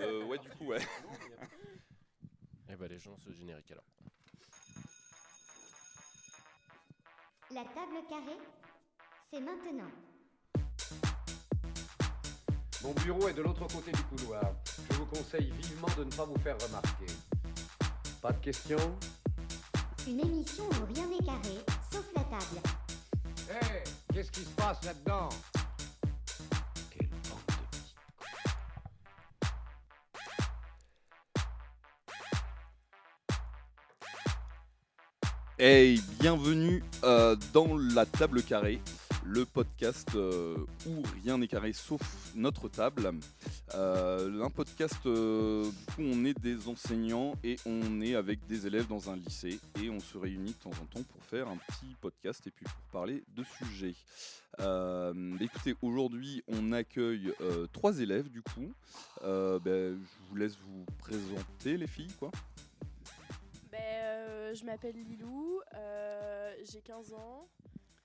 Euh, ouais, du coup, ouais. Eh ben les gens se générique alors. La table carrée, c'est maintenant. Mon bureau est de l'autre côté du couloir. Je vous conseille vivement de ne pas vous faire remarquer. Pas de questions? Une émission où rien n'est carré, sauf la table. Hé, qu'est-ce qui se passe là-dedans? Hey, bienvenue euh, dans la table carrée, le podcast euh, où rien n'est carré sauf notre table. Euh, un podcast où on est des enseignants et on est avec des élèves dans un lycée et on se réunit de temps en temps pour faire un petit podcast et puis pour parler de sujets. Écoutez, aujourd'hui on accueille trois élèves du coup. Ben, je vous laisse vous présenter les filles quoi. Euh, je m'appelle Lilou, euh, j'ai 15 ans,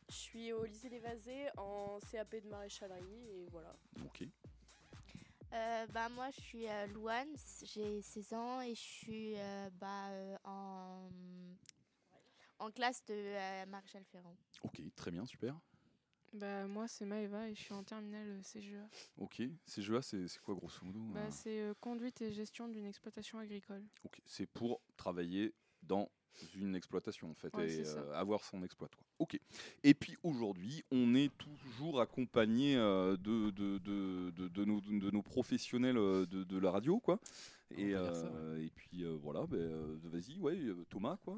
je suis au lycée des Vasés en CAP de maréchalerie et voilà. Ok. Euh, bah, moi, je suis euh, Louane, j'ai 16 ans et je suis euh, bah, euh, en, en classe de euh, Maréchal Ferrand. Ok, très bien, super. Bah, moi, c'est Maëva et je suis en terminale CGA. Ok, CGA, c'est c'est quoi grosso modo Bah, euh, c'est euh, conduite et gestion d'une exploitation agricole. Ok, c'est pour travailler dans une exploitation en fait Ouais, et euh, avoir son exploit. Quoi. Ok. Et puis aujourd'hui, on est toujours accompagné euh, de, de, de, de, de nos, de nos professionnels euh, de, de la radio, quoi. Et, ça, et puis euh, voilà, ben, euh, vas-y, ouais, Thomas, quoi.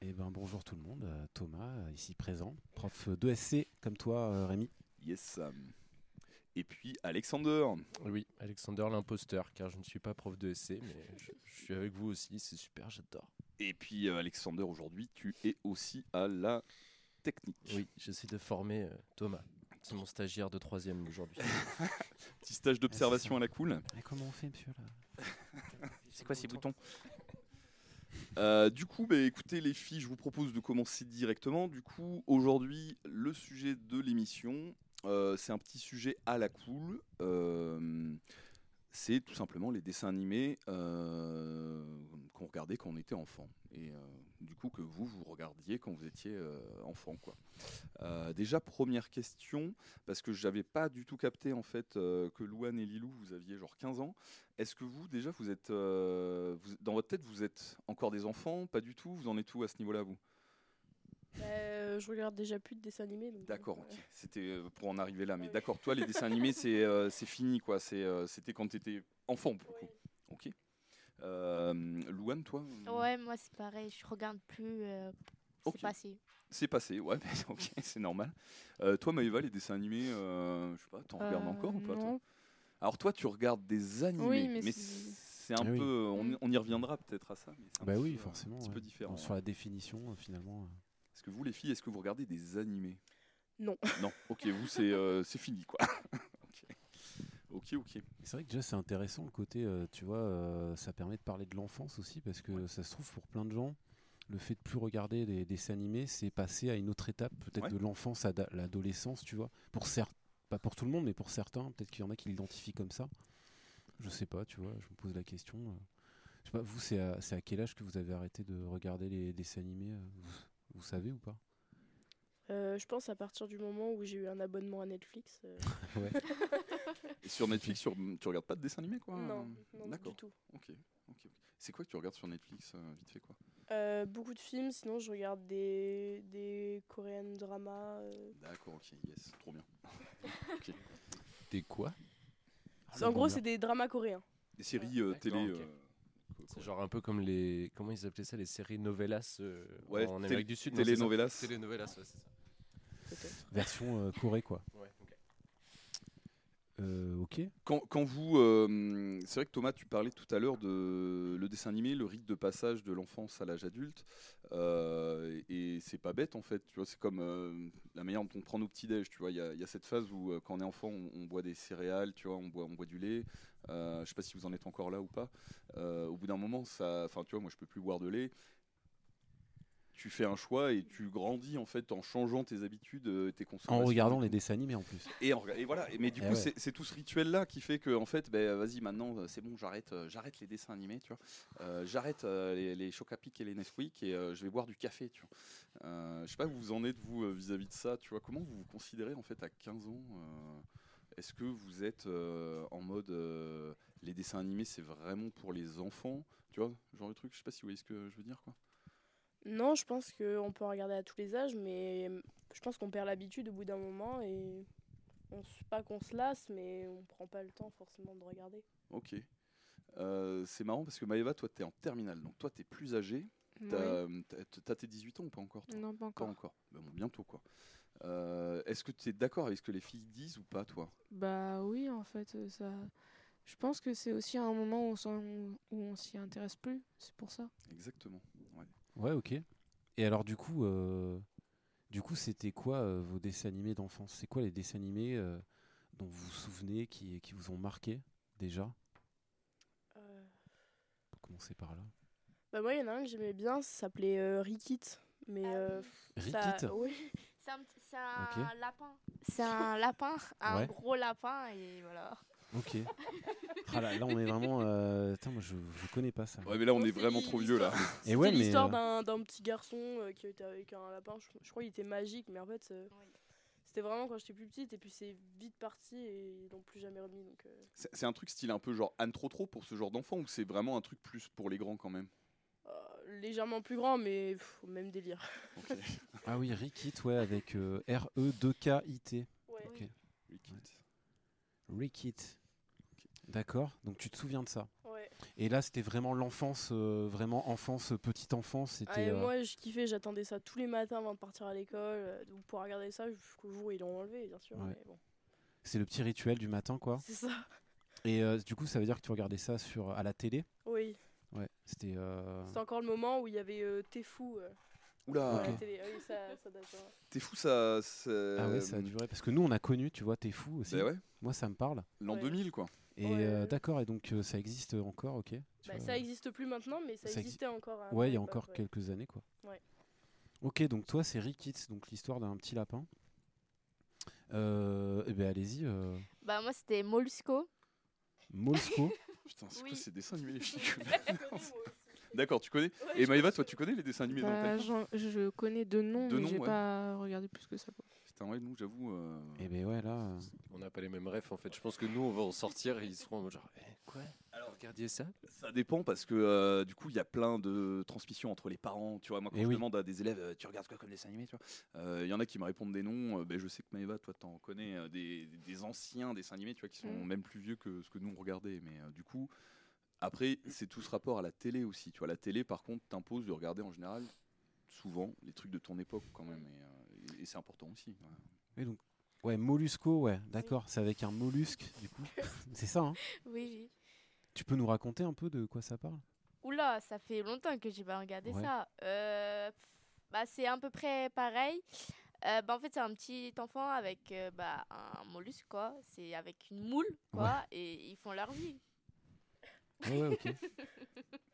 Eh ben bonjour tout le monde, Thomas ici présent, prof d'ESC comme toi Rémi. Yes. euh. Et puis Alexander. Oui, Alexander l'imposteur, car je ne suis pas prof de SC, mais je, je suis avec vous aussi, c'est super, j'adore. Et puis euh, Alexander, aujourd'hui, tu es aussi à la technique. Oui, j'essaie de former euh, Thomas. C'est mon stagiaire de troisième aujourd'hui. Petit stage d'observation à la cool. Comment on fait monsieur là? C'est quoi ces boutons? Euh, du coup, bah, écoutez les filles, je vous propose de commencer directement. Du coup, aujourd'hui, le sujet de l'émission, euh, c'est un petit sujet à la cool. Euh, c'est tout simplement les dessins animés euh, qu'on regardait quand on était enfant. Et du coup, que vous, vous regardiez quand vous étiez enfant. Quoi. Déjà, première question, parce que j'avais pas du tout capté en fait que Louane et Lilou, vous aviez genre 15 ans. Est-ce que vous, déjà, vous êtes. dans votre tête, vous êtes encore des enfants? Pas du tout? Vous en êtes où à ce niveau-là, vous? Euh, je regarde déjà plus de dessins animés. D'accord, euh, ok. C'était euh, pour en arriver là. Mais d'accord, toi, les dessins animés, c'est euh, c'est fini, quoi. C'est, euh, C'était quand tu étais enfant, pour le coup. ouais. Ok. Euh, Louane, toi Ouais, moi, c'est pareil, je regarde plus. euh. C'est passé. C'est passé, ouais, mais ok, c'est normal. Euh, toi, Maëva, les dessins animés, euh, je sais pas, t'en regardes encore ou pas toi Alors toi, tu regardes des animés, Oui, mais mais c'est- un Ah oui. peu, on, on y reviendra peut-être à ça. Mais c'est un Bah petit oui peu, forcément. un petit ouais. peu différent. Sur la définition euh, finalement. Est-ce que vous, les filles, est-ce que vous regardez des animés? Non. Non, ok, vous, c'est euh, c'est fini, quoi. ok, ok. C'est vrai que déjà c'est intéressant le côté, euh, tu vois, euh, ça permet de parler de l'enfance aussi parce que ça se trouve pour plein de gens, le fait de plus regarder des dessins animés, c'est passer à une autre étape, peut-être Ouais. de l'enfance à l'adolescence, tu vois. Pour certains, pas pour tout le monde, mais pour certains, peut-être qu'il y en a qui l'identifient comme ça. Je sais pas, tu vois, je me pose la question. Je sais pas, vous, c'est à, à quel âge que vous avez arrêté de regarder les dessins animés vous, savez ou pas Euh, je pense à partir du moment où j'ai eu un abonnement à Netflix. euh, sur Netflix, sur- tu regardes pas de dessins animés, quoi non, non D'accord. du tout. Ok, ok. ok. C'est quoi que tu regardes sur Netflix, euh, vite fait, quoi Euh, beaucoup de films, sinon je regarde des, des coréennes dramas. euh. D'accord, ok, yes, trop bien. T'es quoi? C'est- en gros, c'est des dramas coréens. Des séries euh, télé. C'est genre un peu comme les. Comment ils appelaient ça Les séries novelas euh, Ouais, en Amérique du Sud télénovelas. Télénovelas, ouais, c'est ça. peut-être. Version euh, Corée, quoi. Ouais, ok. Euh, ok. Quand, quand vous, euh, c'est vrai que Thomas, tu parlais tout à l'heure de le dessin animé, le rite de passage de l'enfance à l'âge adulte, euh, et, c'est pas bête en fait. Tu vois, c'est comme euh, la manière dont on prend nos petits déj. Tu vois, il y, a- il y a cette phase où quand on est enfant, on, on boit des céréales, tu vois, on boit, on boit du lait. Euh, je sais pas si vous en êtes encore là ou pas. Euh, au bout d'un moment, ça, enfin, tu vois, moi, je peux plus boire de lait. tu fais un choix et tu grandis en fait en changeant tes habitudes, euh, tes En consommations. regardant du les dessins animés en plus. Et, en voilà. Et- Mais du Eh coup, ouais. c'est tout ce rituel-là qui fait que, en fait, ben, vas-y, maintenant, euh, c'est bon, j'arrête, j'arrête les dessins animés, tu vois. J'arrête les, les Chocapic et les Nesquik et je vais boire du café, tu vois. Je sais pas où vous en êtes vous vis-à-vis de ça, tu vois. Comment vous vous considérez en fait à 15 ans Est-ce que vous êtes euh, en mode euh, les dessins animés, c'est vraiment pour les enfants, tu vois, genre de truc. Je sais pas si vous voyez ce que je veux dire, quoi. Non, je pense qu'on peut regarder à tous les âges, mais je pense qu'on perd l'habitude au bout d'un moment et on pas qu'on se lasse, mais on prend pas le temps forcément de regarder. Ok. Euh, c'est marrant parce que Maëva, toi, t'es en terminale, donc toi, t'es plus âgé. T'as t'as- t'as tes 18 ans ou pas encore toi? Non, pas Pas encore. encore. Ben bon, bientôt quoi. Euh, Est-ce que tu es d'accord avec ce que les filles disent ou pas, toi? Bah oui, en fait, euh, ça. Je pense que c'est aussi un moment où on s'en- où on s'y intéresse plus. C'est pour ça. Exactement. Ouais. Ouais, ok. Et alors, du coup, euh, du coup, c'était quoi euh, vos dessins animés d'enfance? C'est quoi les dessins animés euh, dont vous vous souvenez qui, qui vous ont marqué déjà? Euh, On peut commencer par là. Bah moi, il y en a un que j'aimais bien, ça s'appelait euh, Rikit. Mais Ah Rickit ça- oui. C'est un, c'est lapin. C'est un lapin, un Ouais. gros lapin et voilà. Ok. Ah là, là, on est vraiment. euh, Attends, moi, je, je connais pas ça. Ouais, mais là, on est vraiment trop vieux là. l'histoire- Et ouais, mais, l'histoire euh, d'un- d'un petit garçon euh, qui était avec un lapin. Je, je crois qu'il était magique, mais en fait, euh, Oui. c'était vraiment quand j'étais plus petite. Et puis c'est vite parti et ils l'ont plus jamais remis. Donc, euh, C'est c'est un truc style un peu genre Anne trop trop pour ce genre d'enfant ou c'est vraiment un truc plus pour les grands quand même? Légèrement plus grand, mais pff, même délire. Ah oui, Rickit, ouais, avec euh, R-E-2-K-I-T. Ouais. Ok. Rickit. Rickit. D'accord. Donc tu te souviens de ça. Ouais. Et là, c'était vraiment l'enfance, euh, vraiment enfance, petite enfance. C'était. Ah, et euh, Moi, je kiffais, j'attendais ça tous les matins avant de partir à l'école. euh, donc pour regarder ça jusqu'au jour où ils l'ont enlevé, bien sûr. Ouais. mais bon, C'est le petit rituel du matin, quoi. c'est ça. Et euh, du coup, ça veut dire que tu regardais ça sur à la télé? Oui. Ouais. C'était. euh, C'est encore le moment où il y avait euh, T'es fou euh, Oula, à la Ok. télé. Ah oui, ça, ça date. t'es fou ça. ça- Ah ouais, ça a duré. Parce que nous, on a connu, tu vois, t'es fou aussi. Bah ouais, Moi, ça me parle. l'an Ouais. 2000 quoi. Et Ouais, euh, ouais. d'accord. Et donc, euh, ça existe encore, ok. Bah, vois. ça existe plus maintenant, mais ça, Ça exi- existait encore. Ouais, il y a encore ouais. quelques années, quoi. Ouais. Ok, donc toi, c'est Rickit, donc l'histoire d'un petit lapin. Euh, eh ben, allez-y, euh, Bah moi c'était Mollusco. Molsco. Putain, c'est Oui. quoi ces dessins animés. D'accord, tu connais Ouais, Et Maëva, toi, tu connais les dessins animés dans Bah, ta j'en- je connais deux noms, Deux mais noms, j'ai ouais. pas regardé plus que ça. Quoi. Putain, ouais, nous, j'avoue. euh, Eh ben ouais, là. euh, On n'a pas les mêmes refs en fait. Je pense que nous, on va en sortir et ils seront en mode genre, Eh, quoi? Alors, regardiez ça Ça dépend parce que euh, du coup il y a plein de transmissions entre les parents. Tu vois, moi quand Eh je oui. demande à des élèves, euh, tu regardes quoi comme dessin animé, tu vois, euh, il y en a qui me répondent des noms. euh, ben, je sais que Maëva, toi t'en connais euh, des, des anciens dessins animés, tu vois, qui sont Mm. même plus vieux que ce que nous on regardait. Mais euh, du coup, après c'est tout ce rapport à la télé aussi. Tu vois, la télé par contre t'impose de regarder en général souvent les trucs de ton époque quand même, et, euh, et- c'est important aussi. voilà. oui, donc, ouais, Mollusco, ouais, d'accord. C'est avec un mollusque, du coup. c'est ça, hein Oui, oui. Tu peux nous raconter un peu de quoi ça parle? Oula, ça fait longtemps que j'ai pas regardé Ouais. ça. Euh, bah, c'est à peu près pareil. Euh, bah, en fait, c'est un petit enfant avec euh, bah, un mollusque, quoi. C'est avec une moule, quoi. Et ils font leur vie. Ouais, ouais, ok.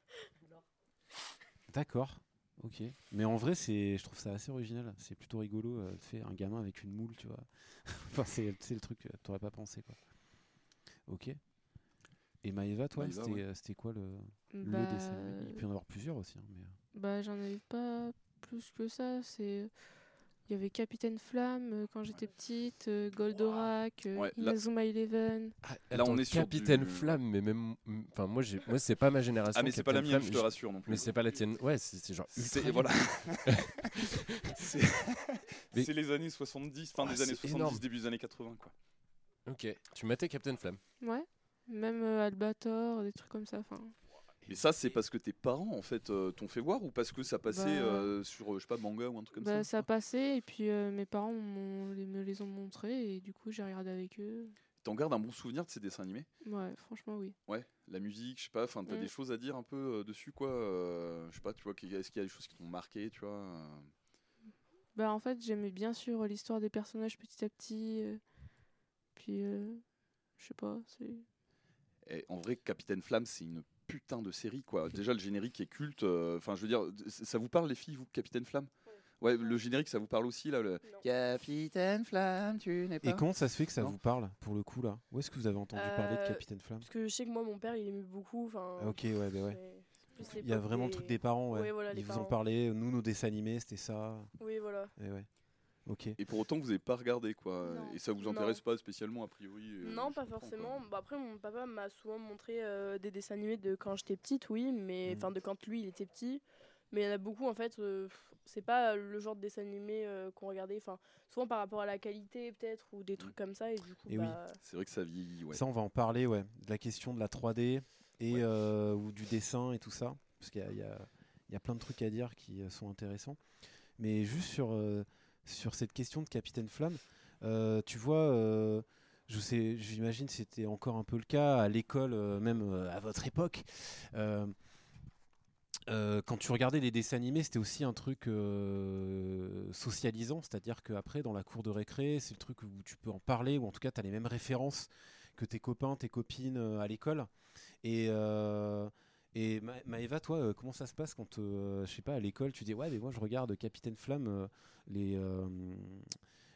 D'accord, ok. Mais en vrai, c'est, je trouve ça assez original. C'est plutôt rigolo euh, de faire un gamin avec une moule, tu vois. enfin, c'est, c'est le truc que t'aurais pas pensé, quoi. Ok. Et Maëva, toi, Maëva, c'était, ouais. euh, c'était quoi le, le Bah, dessin Il peut y en avoir plusieurs aussi. hein, mais, euh, bah, j'en avais pas plus que ça. C'est. Il y avait Capitaine Flamme euh, quand j'étais petite, euh, Goldorak, euh, Ouais, là- Inazuma Eleven. Là, on est sur Capitaine du- Flamme, mais même. Enfin, moi, j'ai, moi, c'est pas ma génération. Ah mais c'est pas la Capitaine mienne, je te rassure non plus. Mais c'est pas la tienne. Ouais, c'est, genre. ultra C'est voilà. c'est Mais- les années 70, fin Ah, des années c'est 70, énorme. début des années 80 quoi. Ok. Tu matais Captain Flamme. Ouais. Même euh, Albator, des trucs comme ça. Enfin, Et ça c'est parce que tes parents en fait euh, t'ont fait voir ou parce que ça passait Bah- euh, sur euh, je sais pas manga ou un truc comme bah, ça. ça passait et puis euh, mes parents me les ont montrés et du coup j'ai regardé avec eux. T'en gardes un bon souvenir de ces dessins animés? Ouais, franchement oui. Ouais, la musique, je sais pas, enfin t'as Mm. des choses à dire un peu dessus quoi. je sais pas, tu vois, est-ce qu'il y a des choses qui t'ont marqué, tu vois Bah en fait j'aimais bien sûr l'histoire des personnages petit à petit. puis je sais pas, c'est... en vrai, Capitaine Flamme, c'est une putain de série, quoi. Déjà, le générique est culte. euh, Enfin, je veux dire, ça vous parle, les filles, vous, Capitaine Flamme? Ouais, le générique, ça vous parle aussi, là le... Non. Capitaine Flamme, tu n'es pas... Et comment ça se fait que ça Non. vous parle, pour le coup, là? Où est-ce que vous avez entendu parler de Euh, Capitaine Flamme? Parce que je sais que moi, mon père, il aimait beaucoup. Enfin, Ah, Ok, ouais, bah ouais. Il y a vraiment le truc des parents, ouais. Ouais, voilà, les Ils vous en parlaient, nous, nos dessins animés, c'était ça. Oui, voilà. Et ouais. Ok. Et pour autant, vous n'avez pas regardé, quoi. Non. Et ça vous Non. intéresse pas spécialement, a priori euh, non, pas forcément. Bah, après, mon papa m'a souvent montré euh, des dessins animés de quand j'étais petite, oui, mais Mhm. enfin de quand lui il était petit. Mais il y en a beaucoup en fait. euh, c'est pas le genre de dessin animé euh, qu'on regardait. Enfin, souvent par rapport à la qualité peut-être ou des trucs comme ça et du coup. Et oui. bah, C'est vrai que ça vieillit, ouais. Ça, on va en parler, ouais. De la question de la 3D et Ouais. euh, ou du dessin et tout ça. Parce qu'il y a, il y, a, y a plein de trucs à dire qui euh, sont intéressants. Mais juste sur, euh, sur cette question de Capitaine Flamme, euh, tu vois, euh, je sais, j'imagine que c'était encore un peu le cas à l'école, euh, même euh, à votre époque. Quand tu regardais les dessins animés, c'était aussi un truc socialisant, c'est-à-dire qu'après, dans la cour de récré, c'est le truc où tu peux en parler, ou en tout cas, tu as les mêmes références que tes copains, tes copines à l'école. Et, et Ma- Maëva, toi, euh, comment ça se passe quand, euh, je sais pas, à l'école, tu dis, ouais, mais moi, je regarde Capitaine Flamme, euh, les, euh,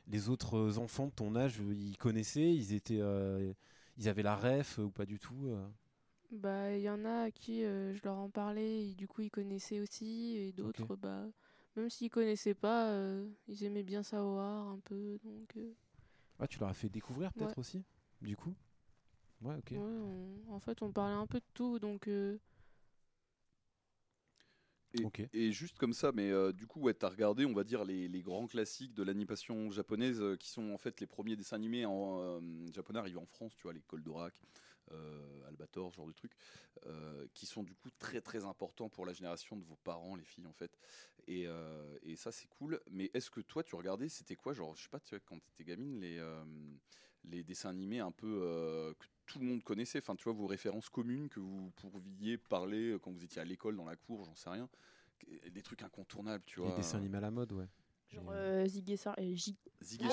les autres enfants de ton âge, ils connaissaient, ils étaient... ils avaient la ref ou pas du tout Bah, il y en a à qui je leur en parlais, et du coup ils connaissaient aussi, et d'autres, bah, même s'ils connaissaient pas, ils aimaient bien savoir un peu, donc Ah, tu leur as fait découvrir peut-être Ouais. aussi, du coup? Ouais, ok. ouais, on- en fait on parlait un peu de tout, donc euh, Et, juste comme ça, mais euh, du coup, ouais, t'as regardé, on va dire, les, les grands classiques de l'animation japonaise, euh, qui sont en fait les premiers dessins animés en, euh, japonais arrivés en France, tu vois, les Goldorak, euh, Albator, ce genre de trucs, qui sont du coup très très importants pour la génération de vos parents, les filles, en fait. Et, et ça, c'est cool. Mais est-ce que toi, tu regardais, c'était quoi, genre, je sais pas, tu vois, quand t'étais gamine, les, les dessins animés un peu que tout le monde connaissait, enfin, tu vois, vos références communes que vous pourriez parler euh, quand vous étiez à l'école, dans la cour, j'en sais rien des trucs incontournables, tu vois. Les dessins animés à la mode, ouais. genre euh, euh, Ziggy et J. Ziggy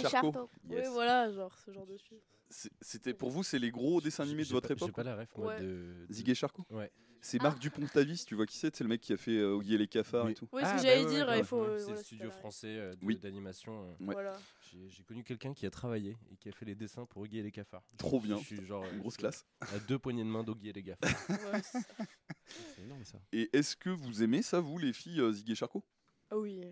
Charcot. Oui, voilà, genre ce genre de film. C'est- C'était pour vous, c'est les gros dessins animés de votre pas- époque J'ai pas la ref, moi, Ouais. de. de- Ziggy Charcot Ouais. C'est Ah. Marc Dupont-Tavis, tu vois qui c'est C'est le mec qui a fait euh, Oggy et les cafards Oui. et tout. Oui, Ah, ce bah que j'allais ouais, dire, ouais, il faut. ouais. C'est voilà, le studio français euh, d'animation. euh. Ouais. Voilà. J'ai connu quelqu'un qui a travaillé et qui a fait les dessins pour Oggy et les cafards. Trop Je- bien. Je suis genre Une euh, grosse je- classe. À deux poignées de main d'Oggy et les cafards. Ouais, c'est- énorme ça. Et est-ce que vous aimez ça, vous, les filles, euh, Ziggy et Charcot? Ah oui.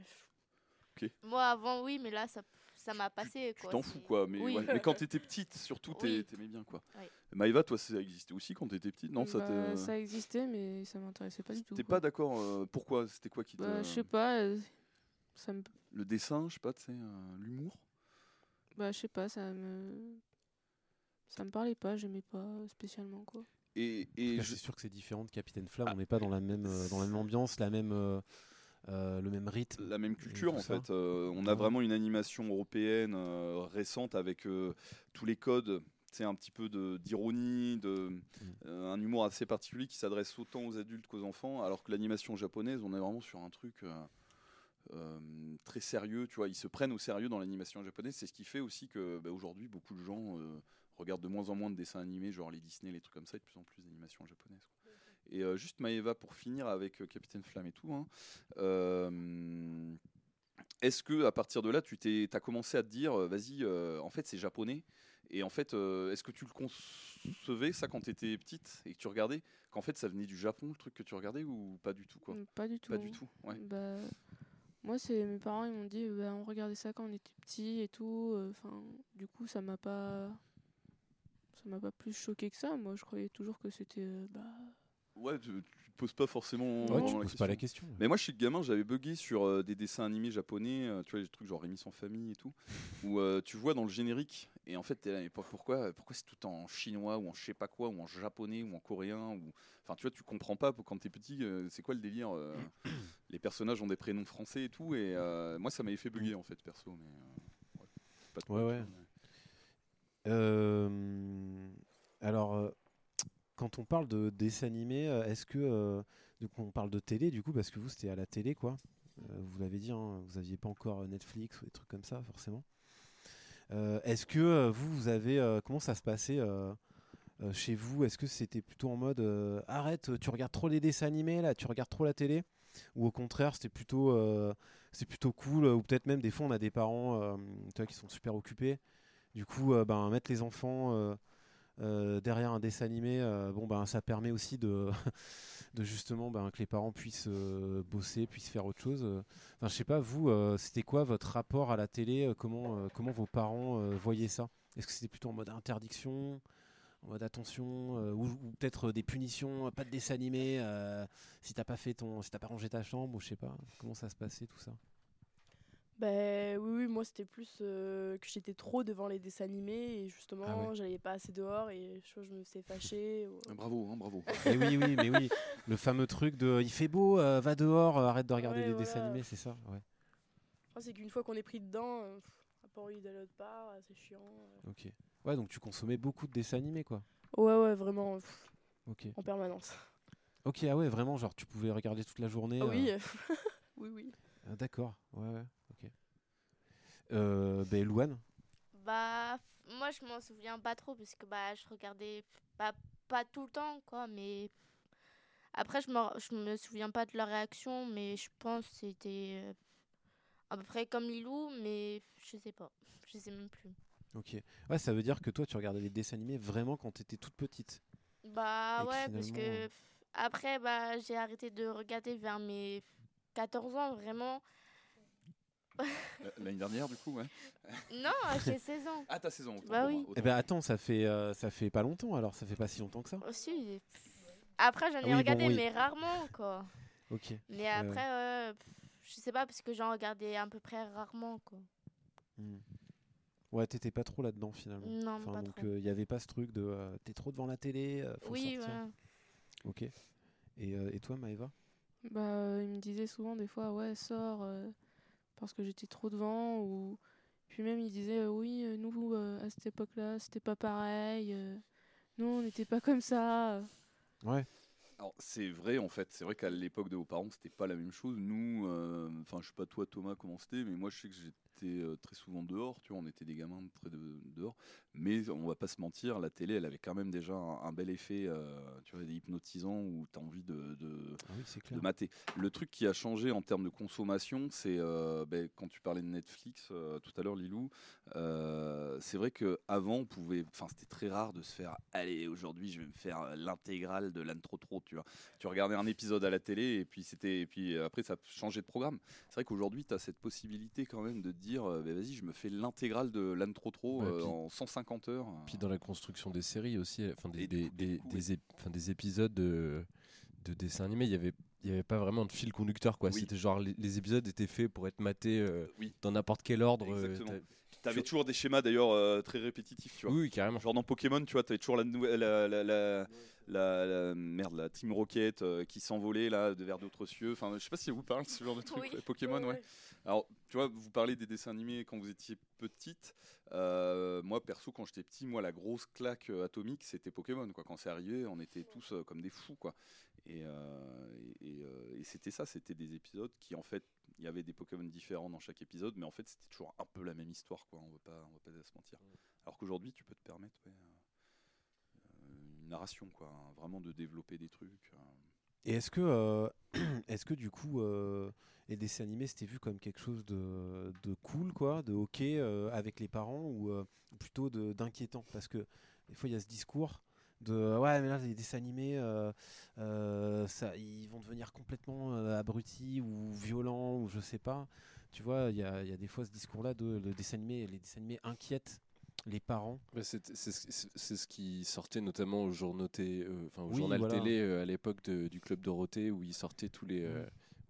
Moi avant oui, mais là ça ça m'a passé Tu quoi. t'en c'est- fous, quoi. Mais, Oui. ouais. mais quand t'étais petite, surtout, Oui. t'aimais bien, quoi. Oui. Maëva, toi, ça existait aussi quand t'étais petite? Non, ça bah, te- ça existait, mais ça m'intéressait pas du tout. T'es pas d'accord euh, Pourquoi? C'était quoi qui te. Bah, je sais pas, euh, ça me, Le dessin, je sais pas, tu sais, euh, l'humour? Bah, je sais pas, ça me, ça me parlait pas, j'aimais pas spécialement quoi. Et, je- C'est sûr que c'est différent de Capitaine Flamme. Ah. On n'est pas dans la même, euh, dans la même ambiance, la même, euh, euh, le même rythme. la même culture en ça. fait. Euh, on a vraiment une animation européenne euh, récente avec euh, tous les codes. C'est un petit peu d'ironie, de, Mm. euh, un humour assez particulier qui s'adresse autant aux adultes qu'aux enfants, alors que l'animation japonaise, on est vraiment sur un truc euh, très sérieux. Tu vois, ils se prennent au sérieux dans l'animation japonaise. C'est ce qui fait aussi que bah, aujourd'hui, beaucoup de gens euh, regardent de moins en moins de dessins animés, genre les Disney, les trucs comme ça, et de plus en plus d'animations japonaises. quoi. Et euh, juste Maeva pour finir avec Capitaine Flamme et tout. hein, Est-ce que à partir de là, tu t'es, as commencé à te dire, vas-y, en fait, c'est japonais. Et en fait, est-ce que tu le concevais ça quand tu étais petite et que tu regardais, qu'en fait, ça venait du Japon, le truc que tu regardais ou pas du tout quoi? Pas du tout. Pas du tout. Ouais. Bah, moi, c'est mes parents, ils m'ont dit, bah, on regardait ça quand on était petit et tout. euh, Enfin, du coup, ça m'a pas, ça m'a pas plus choqué que ça. Moi, je croyais toujours que c'était, euh, bah, Ouais, poses pas forcément. Ouais, vraiment tu la poses pas la question. Mais moi, je suis gamin, j'avais bugué sur euh, des dessins animés japonais, euh, tu vois, les trucs genre Rémi sans famille et tout, où euh, tu vois dans le générique, et en fait, t'es là, mais pour- pourquoi, pourquoi c'est tout en chinois, ou en je sais pas quoi, ou en japonais, ou en coréen, ou. Enfin, tu vois, tu comprends pas quand t'es petit, c'est quoi le délire Les personnages ont des prénoms français et tout, et moi, ça m'avait fait bugger, en fait, perso, mais. ouais, pas Ouais, ouais. mais- alors, quand on parle de dessins animés, euh, est-ce que. euh, donc, on parle de télé, du coup, parce que vous, c'était à la télé, quoi. Euh, vous l'avez dit, hein, vous n'aviez pas encore Netflix ou des trucs comme ça, forcément. Est-ce que vous, vous avez. comment ça se passait chez vous? Est-ce que c'était plutôt en mode arrête, tu regardes trop les dessins animés là, tu regardes trop la télé? Ou au contraire, c'était plutôt, c'est plutôt cool Ou peut-être même des fois, on a des parents vois, qui sont super occupés. Du coup, ben, mettre les enfants euh, derrière un dessin animé, euh, bon, ben, ça permet aussi de, justement ben, que les parents puissent euh, bosser, puissent faire autre chose. Enfin, je sais pas, vous, c'était quoi votre rapport à la télé comment, vos parents voyaient ça? Est-ce que c'était plutôt en mode interdiction en mode attention, ou, peut-être des punitions, pas de dessin animé, si t'as pas fait ton, t'as pas rangé ta chambre, ou je sais pas, comment ça se passait tout ça? Ben oui, oui, moi c'était plus euh, que j'étais trop devant les dessins animés et justement Ah ouais. j'allais pas assez dehors et je, je me faisais fâcher. ou- Ah, Bravo, hein, bravo. Mais oui, oui, mais oui, le fameux truc de, il fait beau, euh, va dehors, euh, arrête de regarder Ouais, voilà. dessins animés, c'est ça, ouais. Enfin, c'est qu'une fois qu'on est pris dedans, euh, pff, on a pas envie d'aller autre part, c'est chiant. euh. Ok. Ouais, donc tu consommais beaucoup de dessins animés, quoi. Ouais, ouais, vraiment, pff, Ok. en permanence. Ok, ah ouais, vraiment, genre tu pouvais regarder toute la journée. Ah oui, oui, oui. ah, D'accord, ouais. Euh, ben, Louane Bah, f- moi, je m'en souviens pas trop parce que bah, je regardais pas, pas tout le temps, quoi. Mais après, je me, je me souviens pas de leur réaction, mais je pense que c'était euh, à peu près comme Lilou, mais je sais pas. Je sais même plus. Ok. Ouais, ça veut dire que toi, tu regardais les dessins animés vraiment quand t'étais toute petite. Bah Et que ouais, parce que euh, après, bah, j'ai arrêté de regarder vers mes 14 ans, vraiment. Euh, L'année dernière, du coup, ouais. Non, j'ai 16 ans. Ah, t'as saison. Bah oui. Eh ben attends, ça fait, euh, ça fait pas longtemps alors, ça fait pas si longtemps que ça. Aussi. et- Après, j'en ai Ah oui, bon, regardé, oui. mais rarement, quoi. Ok. Mais après, euh, pff, je sais pas, parce que j'en regardais à peu près rarement, quoi. Hmm. Ouais, t'étais pas trop là-dedans finalement. Non, Enfin, pas donc trop. il y avait pas ce truc de euh, t'es trop devant la télé, euh, faut Oui, sortir. voilà. Ok. Et, euh, et toi, Maëva? Bah, euh, il me disait souvent des fois, ouais, sors, euh, parce que j'étais trop devant. Ou... Puis même, il disait, euh, oui, euh, nous, euh, à cette époque-là, c'était pas pareil. euh, nous, on n'était pas comme ça. Ouais. Alors c'est vrai en fait, c'est vrai qu'à l'époque de vos parents c'était pas la même chose. Nous, euh, enfin je sais pas toi Thomas comment c'était, mais moi je sais que euh, très souvent dehors, tu vois, on était des gamins très de, dehors. Mais on va pas se mentir, la télé elle avait quand même déjà un, un bel effet, euh, tu vois, hypnotisant où tu as envie de, de, Ah oui, de mater. Le truc qui a changé en termes de consommation, c'est euh, ben, quand tu parlais de Netflix euh, tout à l'heure, Lilou. c'est vrai que avant, on pouvait, enfin, c'était très rare de se faire. Allez, aujourd'hui, je vais me faire l'intégrale de l'âne trop trop. Tu vois, tu regardais un épisode à la télé et puis c'était, et puis après, ça changeait de programme. C'est vrai qu'aujourd'hui, tu as cette possibilité quand même de te dire, euh, ben, vas-y, je me fais l'intégrale de l'âne trop trop Ouais, euh, puis- en 150 heures. Puis dans la construction des séries aussi, enfin des, coup, ép- épisodes de, de dessins animés, il y avait il y avait pas vraiment de fil conducteur quoi. Oui. C'était genre les, les épisodes étaient faits pour être matés euh, Oui. dans n'importe quel ordre. Euh, Exactement. t'as- Tu avais toujours des schémas d'ailleurs euh, très répétitifs, tu vois. Oui, oui, carrément. Genre dans Pokémon, tu vois, t'avais toujours la, nouvelle- la, la, la, la- la- merde, la Team Rocket euh, qui s'envolait là de vers d'autres cieux. Enfin, je sais pas si ça vous parle ce genre de truc, Oui. ouais, Pokémon, ouais. Alors, tu vois, vous parlez des dessins animés quand vous étiez petite. Euh, moi, perso, quand j'étais petit, moi, la grosse claque euh, atomique, c'était Pokémon. Quoi. Quand c'est arrivé, on était tous euh, comme des fous, quoi. Et, euh, et, et, euh, et c'était ça, c'était des épisodes qui, en fait, il y avait des Pokémon différents dans chaque épisode, mais en fait, c'était toujours un peu la même histoire, quoi. On va pas, on va pas se mentir. Alors qu'aujourd'hui, tu peux te permettre ouais, euh, une narration, quoi, hein, vraiment de développer des trucs. euh. Et est-ce que, euh, est-ce que du coup, euh, les dessins animés, c'était vu comme quelque chose de, de cool, quoi, de ok euh, avec les parents ou euh, plutôt de- d'inquiétant? Parce que des fois, il y a ce discours de ouais, mais là, les dessins animés, euh, euh, ça, ils vont devenir complètement euh, abrutis ou violents ou je sais pas. Tu vois, il y a, il y a des fois ce discours-là de le dessin animé, les dessins animés inquiètent les parents. C'est c'est ce c'est- c'est ce qui sortait notamment au, journaux euh, enfin, au Oui, journal voilà. télé à l'époque du Club Dorothée où ils sortaient tous les. Mm.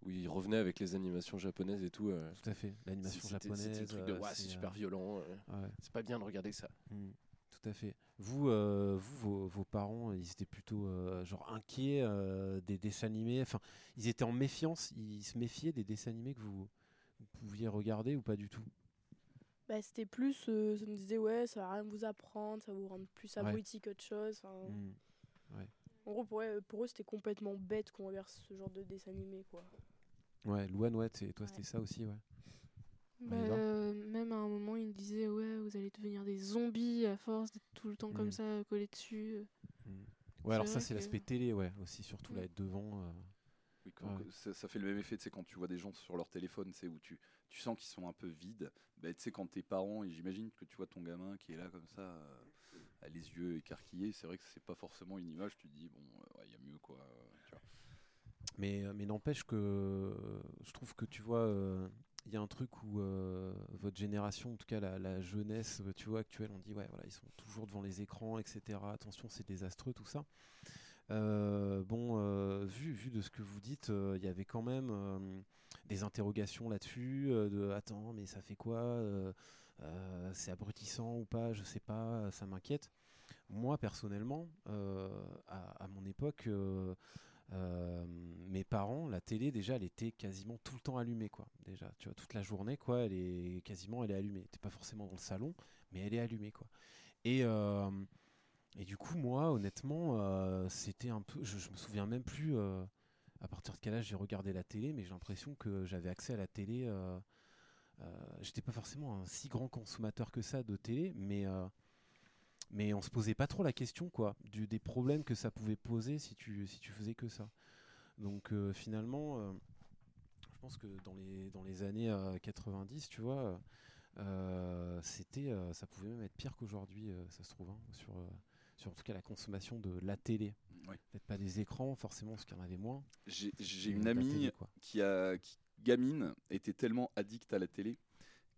où ils revenaient avec les animations japonaises et tout. euh, Tout à fait, l'animation japonaise. C'était le truc de ouais, c'est super violent, euh, ouais. c'est pas bien de regarder ça. Mm, tout à fait. Vous, euh, vous vos, vos parents, ils étaient plutôt euh, genre inquiets euh, des dessins animés. Enfin, ils étaient en méfiance. Ils se méfiaient des dessins animés que vous, vous pouviez regarder ou pas du tout? Bah, c'était plus, euh, ça me disait, ouais, ça va rien vous apprendre, ça va vous rendre plus Ouais. abruti qu'autre chose. enfin, Mm. En gros, pour, eux- c'était complètement bête qu'on regarde ce genre de dessin animé, quoi. Ouais, Louane, ouais, toi Ouais. c'était ça aussi, ouais. Bah, Maëva euh, même à un moment, il me disait, ouais, vous allez devenir des zombies à force d'être tout le temps Mm. comme ça, collés dessus. Ouais, alors C'est ça, c'est que- l'aspect télé, ouais, aussi, surtout là, Mm. être devant. euh, Oui, quand- Ouais. ça, ça fait le même effet, tu sais, quand tu vois des gens sur leur téléphone, tu sais, où tu, tu sens qu'ils sont un peu vides. Bah, tu sais, quand tes parents, et j'imagine que tu vois ton gamin qui est là comme ça, euh, les yeux écarquillés, c'est vrai que c'est pas forcément une image, tu te dis, bon, euh, ouais, il y a mieux, quoi. euh, tu vois. Mais, mais n'empêche que euh, je trouve que tu vois, euh, il y a un truc où euh, votre génération, en tout cas la, jeunesse, euh, tu vois, actuelle, on dit ouais, voilà, ils sont toujours devant les écrans, etc. Attention, c'est désastreux tout ça. Euh, bon, vu, vu de ce que vous dites, il y avait quand même des interrogations là-dessus. de attends, mais ça fait quoi C'est abrutissant ou pas Je sais pas, ça m'inquiète. Moi, personnellement, à mon époque, euh, mes parents, la télé déjà, elle était quasiment tout le temps allumée, quoi. Déjà, tu vois, toute la journée, quoi, elle est quasiment, elle est allumée. T'es pas forcément dans le salon, mais elle est allumée, quoi. Et euh, et du coup, moi, honnêtement, euh, c'était un peu, je, je me souviens même plus à partir de quel âge j'ai regardé la télé, mais j'ai l'impression que j'avais accès à la télé. J'étais pas forcément un si grand consommateur que ça de télé, mais mais on se posait pas trop la question quoi du, des problèmes que ça pouvait poser si tu si tu faisais que ça. Donc euh, finalement euh, je pense que dans les dans les années euh, 90 tu vois euh, c'était euh, ça pouvait même être pire qu'aujourd'hui euh, ça se trouve hein, sur euh, sur en tout cas la consommation de la télé. Peut-être pas des écrans forcément parce qu'il y en avait moins. J'ai une amie télé, qui, a, qui, gamine, était tellement addict à la télé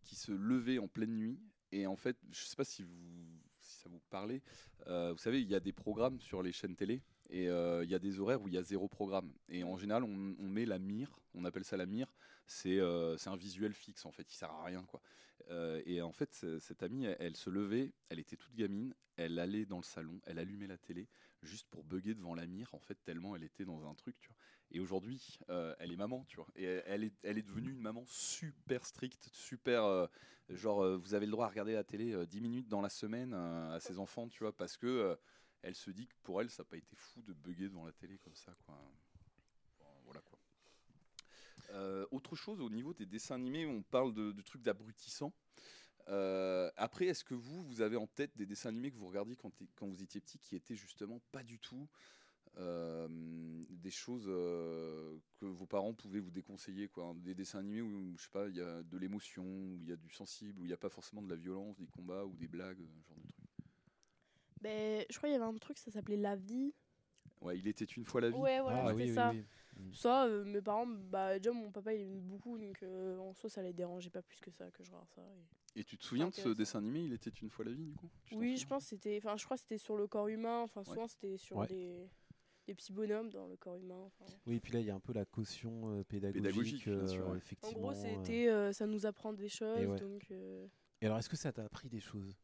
qui se levait en pleine nuit. Et en fait, je sais pas si, vous, ça vous parlait, euh, vous savez, il y a des programmes sur les chaînes télé et euh, il y a des horaires où il y a zéro programme. Et en général, on, met la mire, on appelle ça la mire, c'est euh, un visuel fixe en fait, il sert à rien quoi. Euh, et en fait, cette amie, elle, elle se levait, elle était toute gamine, elle allait dans le salon, elle allumait la télé juste pour bugger devant la mire en fait, tellement elle était dans un truc, tu vois. Et aujourd'hui, euh, elle est maman, tu vois. Et elle- est, elle est devenue une maman super stricte, super. euh, genre, euh, vous avez le droit à regarder la télé euh, 10 minutes dans la semaine à ses enfants, tu vois, parce que elle se dit que pour elle, ça n'a pas été fou de bugger devant la télé comme ça, quoi. Voilà, quoi. Autre chose, au niveau des dessins animés, on parle de, trucs d'abrutissants. Après, est-ce que vous, vous avez en tête des dessins animés que vous regardiez quand, quand vous étiez petit qui étaient justement pas du tout euh, des choses euh, que vos parents pouvaient vous déconseiller, quoi. hein, Des dessins animés où, je sais pas, il y a de l'émotion, où il y a du sensible, où il n'y a pas forcément de la violence, des combats ou des blagues, euh, ce genre de trucs. Ben, je crois qu'il y avait un truc, ça s'appelait La Vie. Ouais, il était une fois la vie. Ouais, voilà, ah c'était oui, oui, ça. oui. Mm. Ça, euh, mes parents, bah, déjà mon papa il aimait beaucoup, donc euh, en soi ça les dérangeait pas plus que ça que je regarde ça. et- Et tu te souviens de ce dessin animé Il était une fois la vie, du coup? Tu Oui, je pense c'était, enfin je crois que c'était sur le corps humain, enfin Ouais. souvent c'était sur Ouais. des, des petits bonhommes dans le corps humain. enfin. oui et puis là il y a un peu la caution euh, pédagogique, Pédagogique, bien sûr, euh. En effectivement gros, euh. c'était, euh, ça nous apprend des choses, ouais. donc. euh, et alors est-ce que ça t'a appris des choses?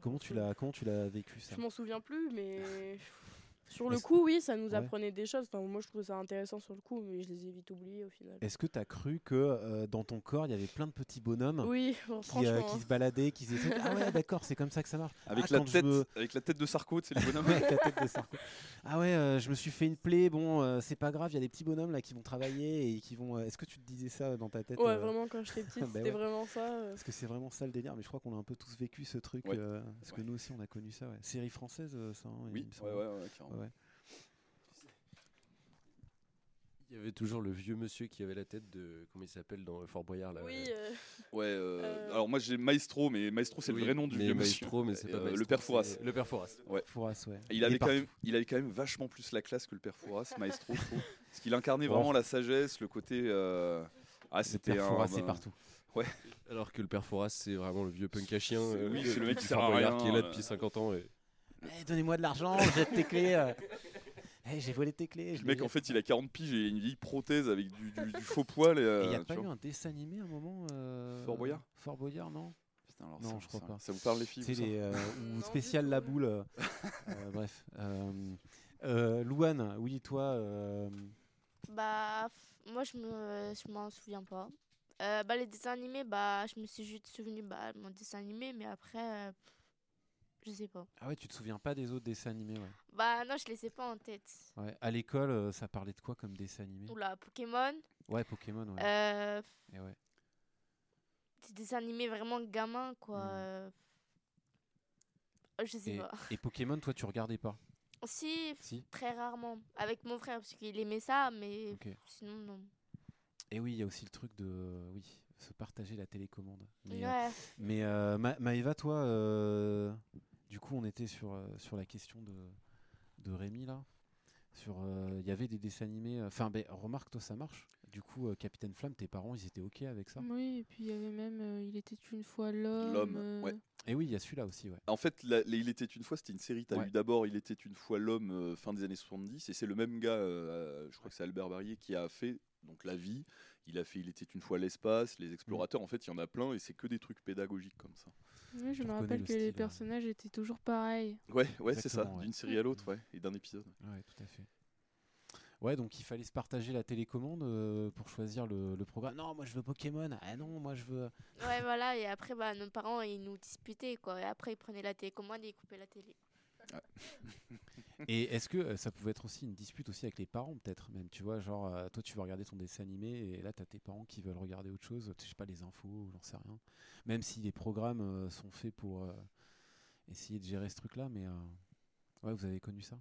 Comment tu l'as comment tu l'as vécu ça? Je m'en souviens plus, mais sur le coup, oui, ça nous Ouais. apprenait des choses. Enfin, moi, je trouvais ça intéressant sur le coup, mais je les ai vite oubliés au final. Est-ce que tu as cru que euh, dans ton corps, il y avait plein de petits bonhommes Oui, bon, qui, euh, qui hein. se baladaient, qui se disaient Ah ouais, d'accord, c'est comme ça que ça marche. Avec, Ah, la tête, me- avec la tête de Sarko, c'est le bonhomme. Avec la tête de Sarko. Ah ouais, euh, je me suis fait une plaie. Bon, euh, c'est pas grave, il y a des petits bonhommes là qui vont travailler et qui vont. Est-ce que tu te disais ça dans ta tête Ouais, euh, vraiment, quand j'étais petite, Bah c'était ouais. vraiment ça. euh. Parce que c'est vraiment ça le délire, mais je crois qu'on a un peu tous vécu ce truc. Ouais. euh, parce que nous aussi, on a connu ça. Ouais. Série française, ça. hein, Oui, ouais, ouais, ouais. Ouais, ouais. Il y avait toujours le vieux monsieur qui avait la tête de. Comment il s'appelle dans Fort Boyard là Oui, euh, Ouais, euh, Euh, alors moi j'ai Maestro, mais Maestro c'est oui, le vrai nom du vieux Maestro, monsieur. mais c'est Et, pas Maestro, le père Fouras. Le père Fouras. Fouras, ouais. Il avait, quand même, il avait quand même vachement plus la classe que le père Fouras, Maestro, je trouve. Parce qu'il incarnait vraiment la sagesse, le côté. euh, Ah, c'était père un. Fouras, c'est ben, partout. Alors que le père Fouras, c'est vraiment le vieux punk à chien. Euh, oui, c'est le mec qui sert Fort à Boyard rien, qui est là depuis 50 ans. Et... Eh, Donnez-moi de l'argent, jette tes clés. euh. Eh, J'ai volé tes clés. Le mec en fait il a 40 piges et une vieille prothèse avec du, du- du faux poil. Euh, il n'y a pas eu un dessin animé à un moment euh, Fort Boyard? Fort Boyard, non? Putain, alors Non, ça- je crois ça- pas. Ça vous parle les filles C'est les euh, ou spécial la boule. euh, euh, bref. Euh, euh, Louane, oui, toi. euh, Bah, moi, je me, je m'en souviens pas. Euh, bah, les dessins animés, bah, je me suis juste souvenu bah, de mon dessin animé, mais après, euh, je sais pas. Ah ouais, tu te souviens pas des autres dessins animés, ouais. Bah, non, je les ai pas en tête. ouais. À l'école, euh, ça parlait de quoi comme dessin animé? Oula, Pokémon, Ouais, Pokémon, ouais. euh, Et ouais. des dessins animés vraiment gamins, quoi. Mm. euh, Je sais Et, pas. et Pokémon, toi, tu regardais pas? Si, Si très rarement. Avec mon frère, parce qu'il aimait ça, mais sinon, non. Et oui, il y a aussi le truc de oui, se partager la télécommande. Mais, euh, Ouais. mais euh, Ma- Maëva, toi, euh, du coup, on était sur, sur la question de, de Rémi, là. Sur, euh, il y avait des dessins animés. Enfin, ben, remarque, toi, ça marche. Du coup, euh, Capitaine Flamme, tes parents, ils étaient OK avec ça? Oui, et puis il y avait même euh, Il était une fois l'homme. L'homme, euh, ouais. Et oui, il y a celui-là aussi, ouais. En fait, la- les Il était une fois, c'était une série. Tu as Ouais. eu d'abord Il était une fois l'homme euh, fin des années 70, et c'est le même gars, euh, je crois que c'est Albert Barrier, qui a fait donc la vie. Il a fait Il était une fois l'espace, les explorateurs. En fait, il y en a plein, et c'est que des trucs pédagogiques comme ça. Oui, je Tu me rappelle le que les style, euh. personnages étaient toujours pareils. Ouais, ouais, c'est ça, ouais. d'une série à l'autre, ouais, et d'un épisode. Ouais, tout à fait. Ouais, donc il fallait se partager la télécommande euh, pour choisir le, le programme. Non, moi je veux Pokémon. Ah non, moi je veux. Ouais, voilà. Et après, bah, nos parents, ils nous disputaient, quoi. Et après, ils prenaient la télécommande et ils coupaient la télé. Et est-ce que euh, ça pouvait être aussi une dispute aussi avec les parents, peut-être même, tu vois, genre euh, toi tu veux regarder ton dessin animé et là t'as tes parents qui veulent regarder autre chose, je sais pas les infos, j'en sais rien. Même si les programmes euh, sont faits pour euh, essayer de gérer ce truc-là, mais euh, ouais, vous avez connu ça?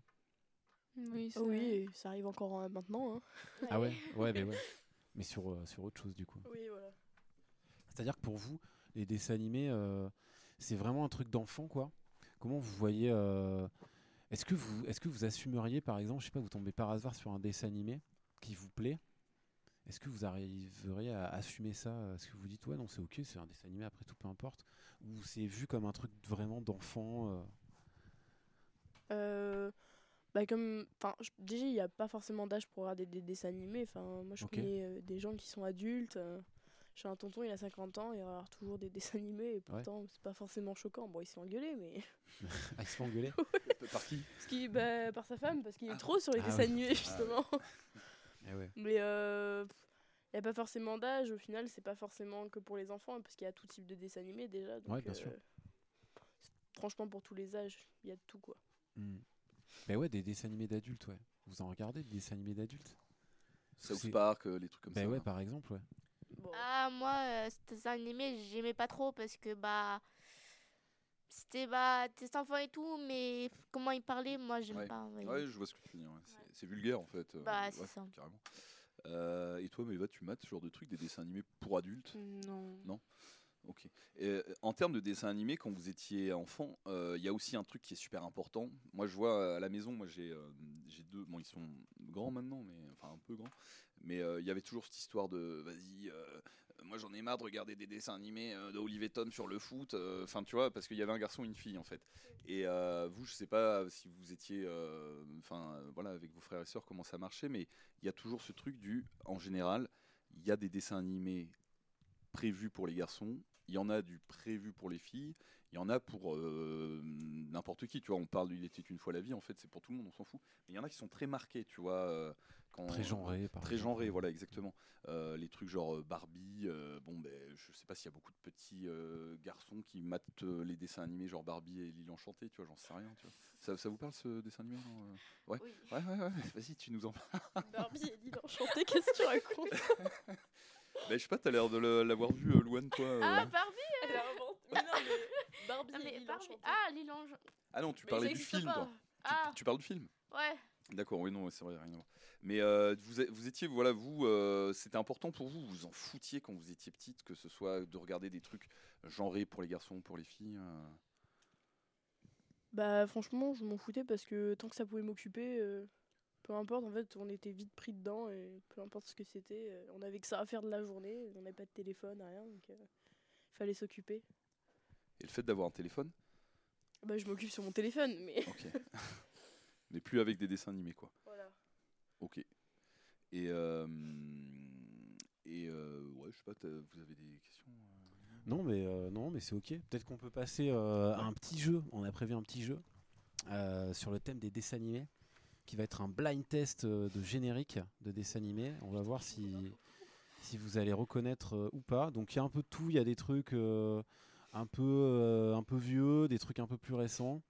Oui, ça- oui, ça arrive encore euh, maintenant. hein. Ah ouais, ouais, mais ouais. Mais sur euh, sur autre chose du coup. Oui, voilà. C'est-à-dire que pour vous, les dessins animés, euh, c'est vraiment un truc d'enfant, quoi? Comment vous voyez euh, Est-ce que vous, est-ce que vous assumeriez, par exemple, je sais pas, vous tombez par hasard sur un dessin animé qui vous plaît Est-ce que vous arriveriez à assumer ça Est-ce que vous dites ouais non c'est ok, c'est un dessin animé après tout peu importe Ou c'est vu comme un truc vraiment d'enfant euh, Euh, bah comme, enfin, déjà il n'y a pas forcément d'âge pour regarder des dessins animés. Enfin, moi je connais euh, des gens qui sont adultes. J'ai un tonton, il a 50 ans, il regarde toujours des dessins animés et pourtant c'est pas forcément choquant. Bon, il s'est engueulé, mais Ah, ils se font engueuler Par qui parce qu'il, bah, par sa femme, parce qu'il est trop sur les Ah dessins animés justement. Eh ouais. Mais euh, il n'y a pas forcément d'âge. Au final, c'est pas forcément que pour les enfants, parce qu'il y a tout type de dessins animés déjà. Donc, Ouais, bien sûr. euh, franchement, pour tous les âges, il y a de tout quoi. Hmm. Mais ouais, des dessins animés d'adultes, ouais. Vous en regardez des dessins animés d'adultes? South Park, euh, les trucs comme Bah ça. ouais, là. par exemple, ouais. Bon. Ah, moi, euh, ce dessin animé, j'aimais pas trop parce que, bah. C'était bah, des enfants et tout, mais comment ils parlaient, moi, j'aime Ouais. pas. ouais. Ouais, je vois ce que tu veux dire. ouais. C'est- vulgaire en fait. euh, Bah, c'est ouais, ça. Carrément. Euh, et toi, Maëva, tu mates ce genre de trucs, des dessins animés pour adultes? Non? Ok. Euh, en termes de dessins animés, quand vous étiez enfant, euh, il y a aussi un truc qui est super important. Moi, je vois euh, à la maison, moi j'ai deux. Bon, ils sont grands maintenant, mais enfin un peu grands. Mais il y avait toujours cette histoire de vas-y, moi j'en ai marre de regarder des dessins animés de Tom sur le foot. Enfin, tu vois, parce qu'il y avait un garçon et une fille en fait. Et vous, je sais pas si vous étiez, enfin voilà, avec vos frères et sœurs, comment ça marchait, mais il y a toujours ce truc du, en général, il y a des dessins animés prévus pour les garçons, il y en a du prévu pour les filles, il y en a pour euh, n'importe qui. Tu vois, on parle Il était une fois la vie, en fait, c'est pour tout le monde, on s'en fout. Mais il y en a qui sont très marqués, tu vois. euh, quand, Très genré, par Très exemple. genré, voilà, exactement. Euh, les trucs genre Barbie, euh, bon, ben, je sais pas s'il y a beaucoup de petits euh, garçons qui matent euh, les dessins animés genre Barbie et Lily Enchantée, tu vois, j'en sais rien, tu vois. Ça, ça vous parle ce dessin animé non, ouais. Oui. ouais, ouais, ouais, vas-y, tu nous en parles. Barbie et l'île enchantée, qu'est-ce que tu racontes Ben, je sais pas, t'as l'air de l'avoir vu, euh, Louane, toi. euh. Ah, Barbie Elle a inventé. Mais non, mais Barbie Ah, et mais Barbie-. Ah, Lille. Ah non, tu Mais parlais ça du existe film, pas. toi. Tu- Ah, Tu, parles du film ouais. D'accord, oui, non, c'est vrai, rien à voir. Mais euh, vous, êtes- vous étiez, voilà, vous, euh, c'était important pour vous, vous en foutiez quand vous étiez petite, que ce soit de regarder des trucs genrés pour les garçons, pour les filles. euh. Bah franchement, je m'en foutais parce que tant que ça pouvait m'occuper, euh, peu importe, en fait, on était vite pris dedans et peu importe ce que c'était, euh, on avait que ça à faire de la journée, on n'avait pas de téléphone, rien, donc il fallait s'occuper. Et le fait d'avoir un téléphone, Bah je m'occupe sur mon téléphone, mais ok. Mais plus avec des dessins animés, quoi. voilà. Ok. Et, euh, et euh, ouais, je sais pas, t'as- vous avez des questions euh? Non, mais, euh, non, mais c'est ok. Peut-être qu'on peut passer euh, à un petit jeu. On a prévu un petit jeu euh, sur le thème des dessins animés qui va être un blind test euh, de générique de dessins animés. On va voir si, si vous allez reconnaître euh, ou pas. Donc il y a un peu de tout. Il y a des trucs euh, un, peu, un peu vieux, des trucs un peu plus récents.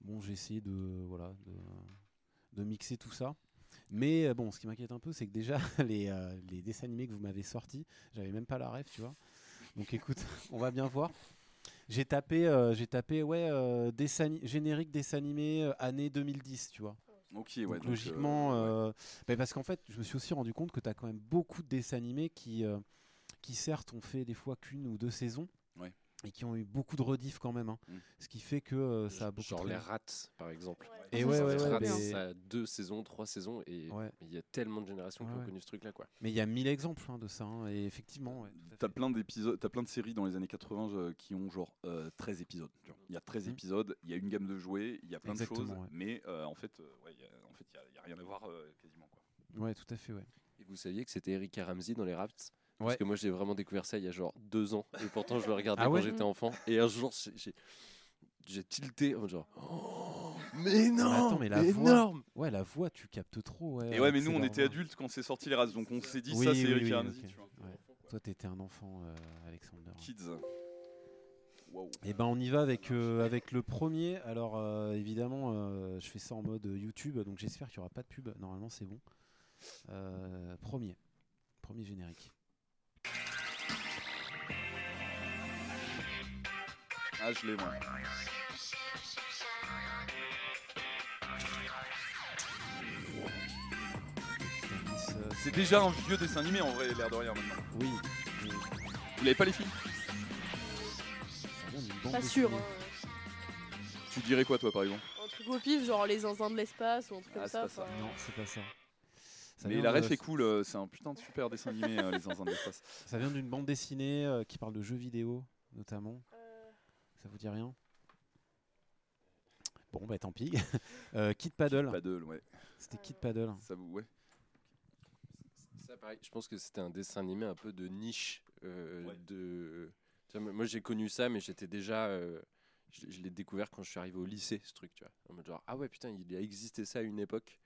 Bon, j'ai essayé de, voilà, de, mixer tout ça. Mais bon, ce qui m'inquiète un peu, c'est que déjà, les, les dessins animés que vous m'avez sortis, j'avais même pas la rêve, tu vois. Donc écoute, on va bien voir. J'ai tapé, j'ai tapé, ouais, dessin générique dessin animé année 2010, tu vois. Ok, ouais. Donc, donc, logiquement, euh, ouais. euh, bah, parce qu'en fait, je me suis aussi rendu compte que tu as quand même beaucoup de dessins animés qui, euh, qui certes, ont fait des fois qu'une ou deux saisons. Ouais. Et qui ont eu beaucoup de rediff quand même. hein. Mm. Ce qui fait que euh, ça a beaucoup Genre les rats, par exemple. Et Ça, ouais, ça ouais, ouais, trop Rats, mais- ça a deux saisons, trois saisons, et Ouais. il y a tellement de générations qui Ouais, ont ouais. connu ce truc-là, quoi. Mais il y a mille exemples hein, de ça. hein, et effectivement, ouais, T'as plein d'épisodes, t'as plein de séries dans les années 80 euh, qui ont genre euh, 13 épisodes. Il y a 13 Mhm. épisodes, il y a une gamme de jouets, il y a plein de choses, ouais. mais euh, en fait, euh, ouais, il en fait, il y a, y a rien à voir euh, quasiment. Quoi. Ouais, tout à fait, ouais. Et vous saviez que c'était Eric Ramsey dans les Rats? Ouais. Parce que moi j'ai vraiment découvert ça il y a genre deux ans et pourtant je le regardais Ah quand ouais j'étais enfant et un jour j'ai- j'ai j'ai tilté en genre Oh, mais non attends, mais la voix- énorme Ouais, la voix, tu captes trop. Ouais, Et ouais, mais nous, on était adultes quand c'est sorti les races, donc on s'est dit Oui, ça, c'est oui, Eric oui, Ramsey, ok. tu vois. Ouais. Toi, t'étais un enfant, euh, Alexander. Kids. Waouh. Et ben on y va avec, euh, avec le premier. Alors euh, évidemment, euh, je fais ça en mode YouTube, donc j'espère qu'il n'y aura pas de pub. Normalement, c'est bon. Euh, premier. Premier générique. Ah, je l'ai, moi. C'est déjà un vieux dessin animé en vrai, l'air de rien maintenant. Oui. Vous l'avez pas les filles? Ça vient d'une bande Pas sûr. hein. Tu dirais quoi, toi, par exemple? Un truc au pif, genre les zinzins de l'espace ou un truc Ah, comme ça. pas ça. enfin, Non, c'est pas ça. Ça Mais la de- ref est cool, euh, c'est un putain de super dessin animé, euh, les zinzins de l'espace. Ça vient d'une bande dessinée euh, qui parle de jeux vidéo, notamment. euh, Ça vous dit rien? Bon, bah tant pis. euh, Kid Paddle. Paddle, ouais. C'était Kid Paddle. Ça vous, ouais. Ça pareil, je pense que c'était un dessin animé un peu de niche euh, Ouais. de moi j'ai connu ça mais j'étais déjà euh, je, je l'ai découvert quand je suis arrivé au lycée ce truc tu vois en mode genre ah ouais putain il a existé ça à une époque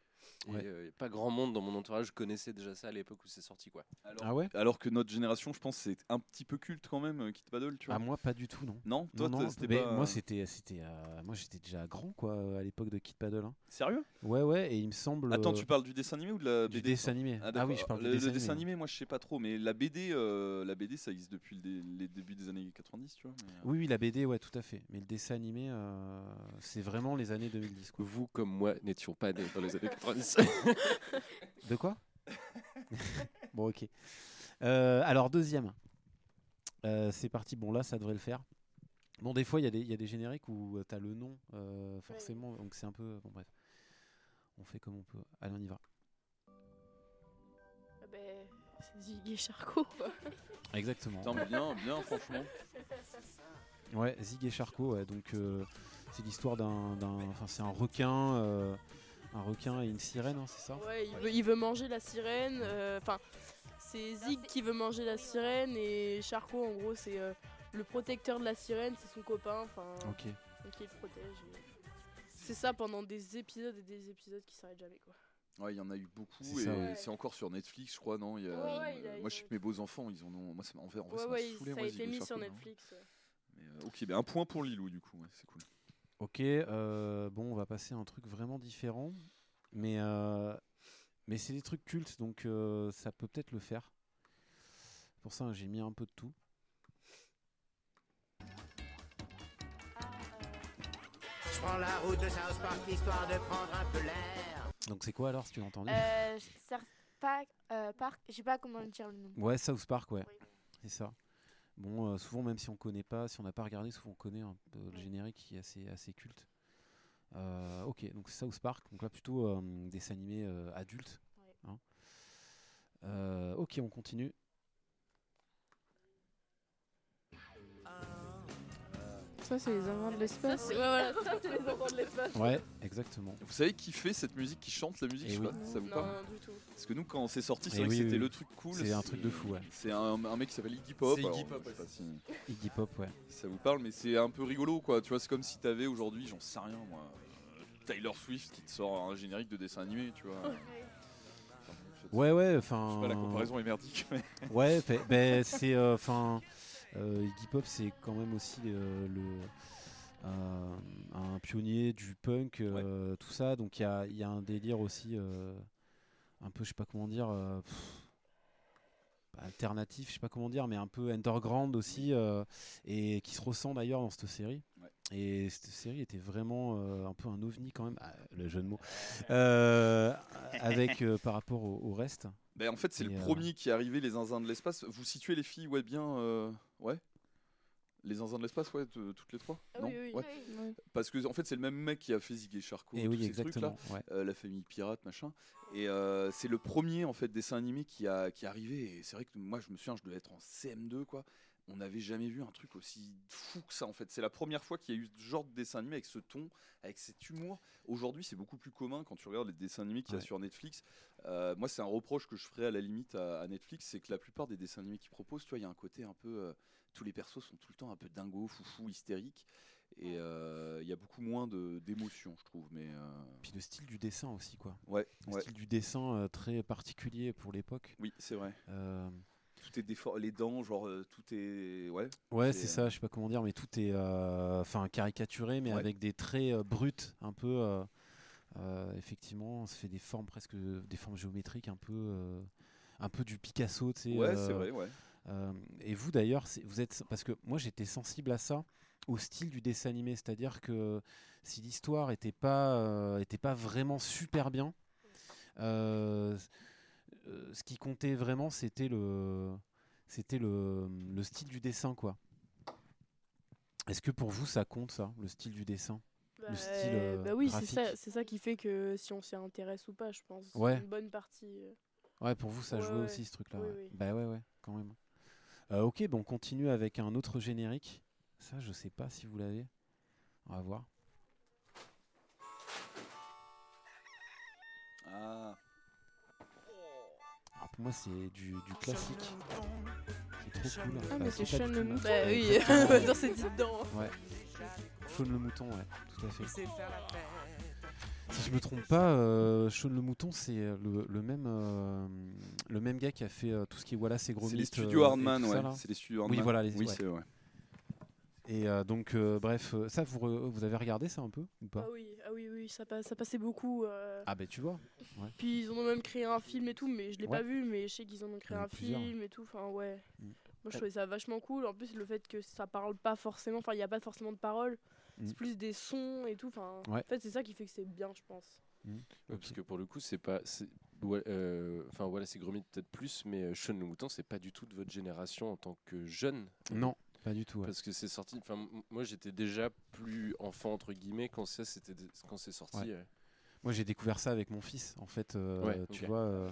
et Ouais. euh, pas grand monde dans mon entourage connaissait déjà ça à l'époque où c'est sorti quoi Alors, Ah ouais alors que notre génération, je pense, c'est un petit peu culte quand même, euh, Kid Paddle, tu vois. Ah moi pas du tout non. non, toi, non, non, c'était mais pas. moi c'était c'était euh, moi j'étais déjà grand quoi euh, à l'époque de Kid Paddle. hein. Sérieux? Ouais ouais et il me semble Attends, euh, tu parles du dessin animé ou de la du BD dessin animé. Ah, Ah, oui je parle le, du le dessin, dessin animé. animé, moi je sais pas trop, mais la BD, euh, la BD ça existe depuis le dé- les débuts des années 90, tu vois. mais, euh, Oui oui la BD ouais tout à fait. Mais le dessin animé euh, c'est vraiment les années 2010 quoi. vous comme moi n'étions pas nés dans les années 90 De quoi? Bon ok. Euh, alors deuxième. Euh, c'est parti. Bon là ça devrait le faire. Bon des fois il y, a des- il y a des génériques où tu as le nom euh, forcément donc c'est un peu bon bref. On fait comme on peut. Allez on y va. ah ben, c'est Ziggy et Charcot. Exactement. Bien, bien, franchement. Ouais, Zig et Charcot, ouais, donc euh, c'est l'histoire d'un, d'un- enfin c'est un requin, euh, un requin et une sirène, hein, c'est ça? Ouais, il veut, il veut manger la sirène. euh, Enfin, c'est Zig qui veut manger la sirène et Charcot, en gros, c'est euh, le protecteur de la sirène, c'est son copain. Enfin, Ok. donc il le protège. et C'est ça pendant des épisodes et des épisodes qui s'arrêtent jamais, quoi. Ouais, il y en a eu beaucoup C'est et ça, ouais. c'est encore sur Netflix, je crois, non? Il y a- Ouais, ouais, il a- Moi, je sais que mes beaux enfants, ils en ont. Moi, ça m'a en vrai, en vrai, Ouais, ça m'a ouais, il- saoulé, ça moi, a été et mis Charcot, sur. Netflix. ouais. Mais, euh, ok, ben un point pour Lilou, du coup, ouais, c'est cool. Ok, euh, bon, on va passer à un truc vraiment différent, mais euh, mais c'est des trucs cultes, donc euh, ça peut peut-être le faire. Pour ça, j'ai mis un peu de tout. Je prends la route de South Park histoire de prendre un peu l'air. Donc c'est quoi alors, si tu l'as entendu? Euh, South Park, euh, Park, je sais pas comment dire le nom. Ouais, South Park, ouais, Oui. c'est ça. Bon, euh, souvent, même si on connaît pas, si on n'a pas regardé, souvent on connaît un peu le générique qui est assez, assez culte. Euh, ok, donc c'est South Park, donc là plutôt euh, des animés adultes. Hein. Ok, on continue. Ça, c'est les amants de Ça, l'espace. c'est ouais, voilà, ça, c'est les enfants de l'espace. Ouais, exactement. Vous savez qui fait cette musique, qui chante la musique Eh je sais oui. pas, ça vous parle Non, du tout. Parce que nous, quand c'est sorti, c'est Eh vrai oui, que c'était oui, le truc cool. C'est un truc de fou, ouais. C'est un, un mec qui s'appelle Iggy Pop. Iggy Pop, je sais pas si Iggy Pop, ouais. ça vous parle, mais c'est un peu rigolo, quoi. Tu vois, c'est comme si t'avais aujourd'hui, j'en sais rien, moi, Tyler Swift qui te sort un générique de dessin animé, tu vois. Enfin, je- Ouais, ouais, Je enfin. sais pas, la comparaison est merdique, mais. Ouais, ben, c'est. euh, Enfin. euh, Iggy Pop, c'est quand même aussi euh, le. euh, un pionnier du punk, euh, tout ça. Donc il y a, il y a un délire aussi. euh, un peu, je sais pas comment dire. euh, pff, alternatif, je sais pas comment dire, mais un peu underground aussi, euh, et qui se ressent d'ailleurs dans cette série. Et cette série était vraiment euh, un peu un ovni quand même, ah, le jeu de mots, euh, avec euh, par rapport au, au reste. Ben, en fait, c'est le euh, premier qui est arrivé, les zinzins de l'espace. Vous situez les filles, ouais, bien. euh, Ouais Les zinzins de l'espace, ouais, de- toutes les trois Ah Non oui, oui. Ouais. Ouais. Parce que, en fait, c'est le même mec qui a fait Zig et Charcot, Et tous oui, ces trucs-là. exactement. ouais. euh, la famille pirate, machin. Et euh, c'est le premier en fait dessin animé qui a qui est arrivé. Et c'est vrai que moi, je me souviens, je devais être en CM2 quoi. On n'avait jamais vu un truc aussi fou que ça en fait. C'est la première fois qu'il y a eu ce genre de dessin animé avec ce ton, avec cet humour. Aujourd'hui, c'est beaucoup plus commun quand tu regardes les dessins animés qu'il y a Ouais. sur Netflix. Euh, moi, c'est un reproche que je ferais à la limite à, à Netflix, c'est que la plupart des dessins animés qu'ils proposent, tu vois, il y a un côté un peu. euh, tous les persos sont tout le temps un peu dingo, foufou, hystériques. Et euh, il y a beaucoup moins d'émotions, je trouve. Mais Puis le style du dessin aussi, quoi. ouais, Le ouais. style du dessin très particulier pour l'époque. Oui, c'est vrai. Euh, Tout est défor- les dents, genre euh, tout est ouais. Ouais, C'est, c'est ça, je sais pas comment dire, mais tout est euh, enfin caricaturé, mais Ouais. avec des traits euh, bruts, un peu. euh, euh, effectivement, on se fait des formes presque des formes géométriques, un peu, euh, un peu du Picasso, tu sais. Ouais, euh, c'est vrai, ouais. euh, et vous d'ailleurs, vous êtes parce que moi j'étais sensible à ça, au style du dessin animé, c'est-à-dire que si l'histoire était pas euh, était pas vraiment super bien, euh, euh, ce qui comptait vraiment c'était le c'était le, le style du dessin quoi. Est-ce que pour vous ça compte ça, le style du dessin? Bah, style, euh, bah oui, c'est ça, c'est ça qui fait que si on s'y intéresse ou pas, je pense. Ouais. Une bonne partie. euh. Ouais, pour vous ça Ouais, jouait ouais. aussi ce truc-là. Oui, ouais. oui. Bah ouais, ouais, quand même. Euh, ok, bon, on continue avec un autre générique. Ça, je sais pas si vous l'avez. On va voir. Ah, Alors pour moi, c'est du, du classique. C'est trop cool. Ah, Enfin, mais c'est Sean le mouton. Bah oui, dans cette dedans. Ouais. Sean le mouton, ouais, tout à fait. Si je me trompe pas, euh, Sean le mouton, c'est euh, le, le même euh, le même gars qui a fait euh, tout ce qui est voilà, c'est gros c'est les studios et Hardman, ouais. C'est les studios Oui, Hardman. voilà, les- Oui, ouais. c'est ouais. Et euh, donc, euh, bref, euh, ça, vous, re- vous avez regardé ça un peu ou pas? Ah oui, ah oui, oui, ça, passe, ça passait beaucoup. euh. Ah, ben tu vois. Puis ils en ont même créé un film et tout, mais je l'ai Ouais. pas vu, mais je sais qu'ils en ont créé Il y en a un plusieurs. film et tout. Enfin, ouais. Mm. Moi, je trouvais ça vachement cool. En plus, le fait que ça parle pas forcément, enfin, il n'y a pas forcément de paroles, Mm. c'est plus des sons et tout. Enfin, Ouais. en fait, c'est ça qui fait que c'est bien, je pense. Ouais, Ok. Parce que pour le coup, c'est pas. c'est- ouais, euh, Enfin, voilà, c'est Gromit peut-être plus, mais euh, Sean le Mouton, c'est pas du tout de votre génération en tant que jeune. Non, pas du tout. ouais. Parce que c'est sorti. Enfin, moi, j'étais déjà plus enfant entre guillemets quand ça, c'était quand c'est sorti. Ouais. euh. Moi, j'ai découvert ça avec mon fils, en fait. euh, Ouais, tu vois, euh,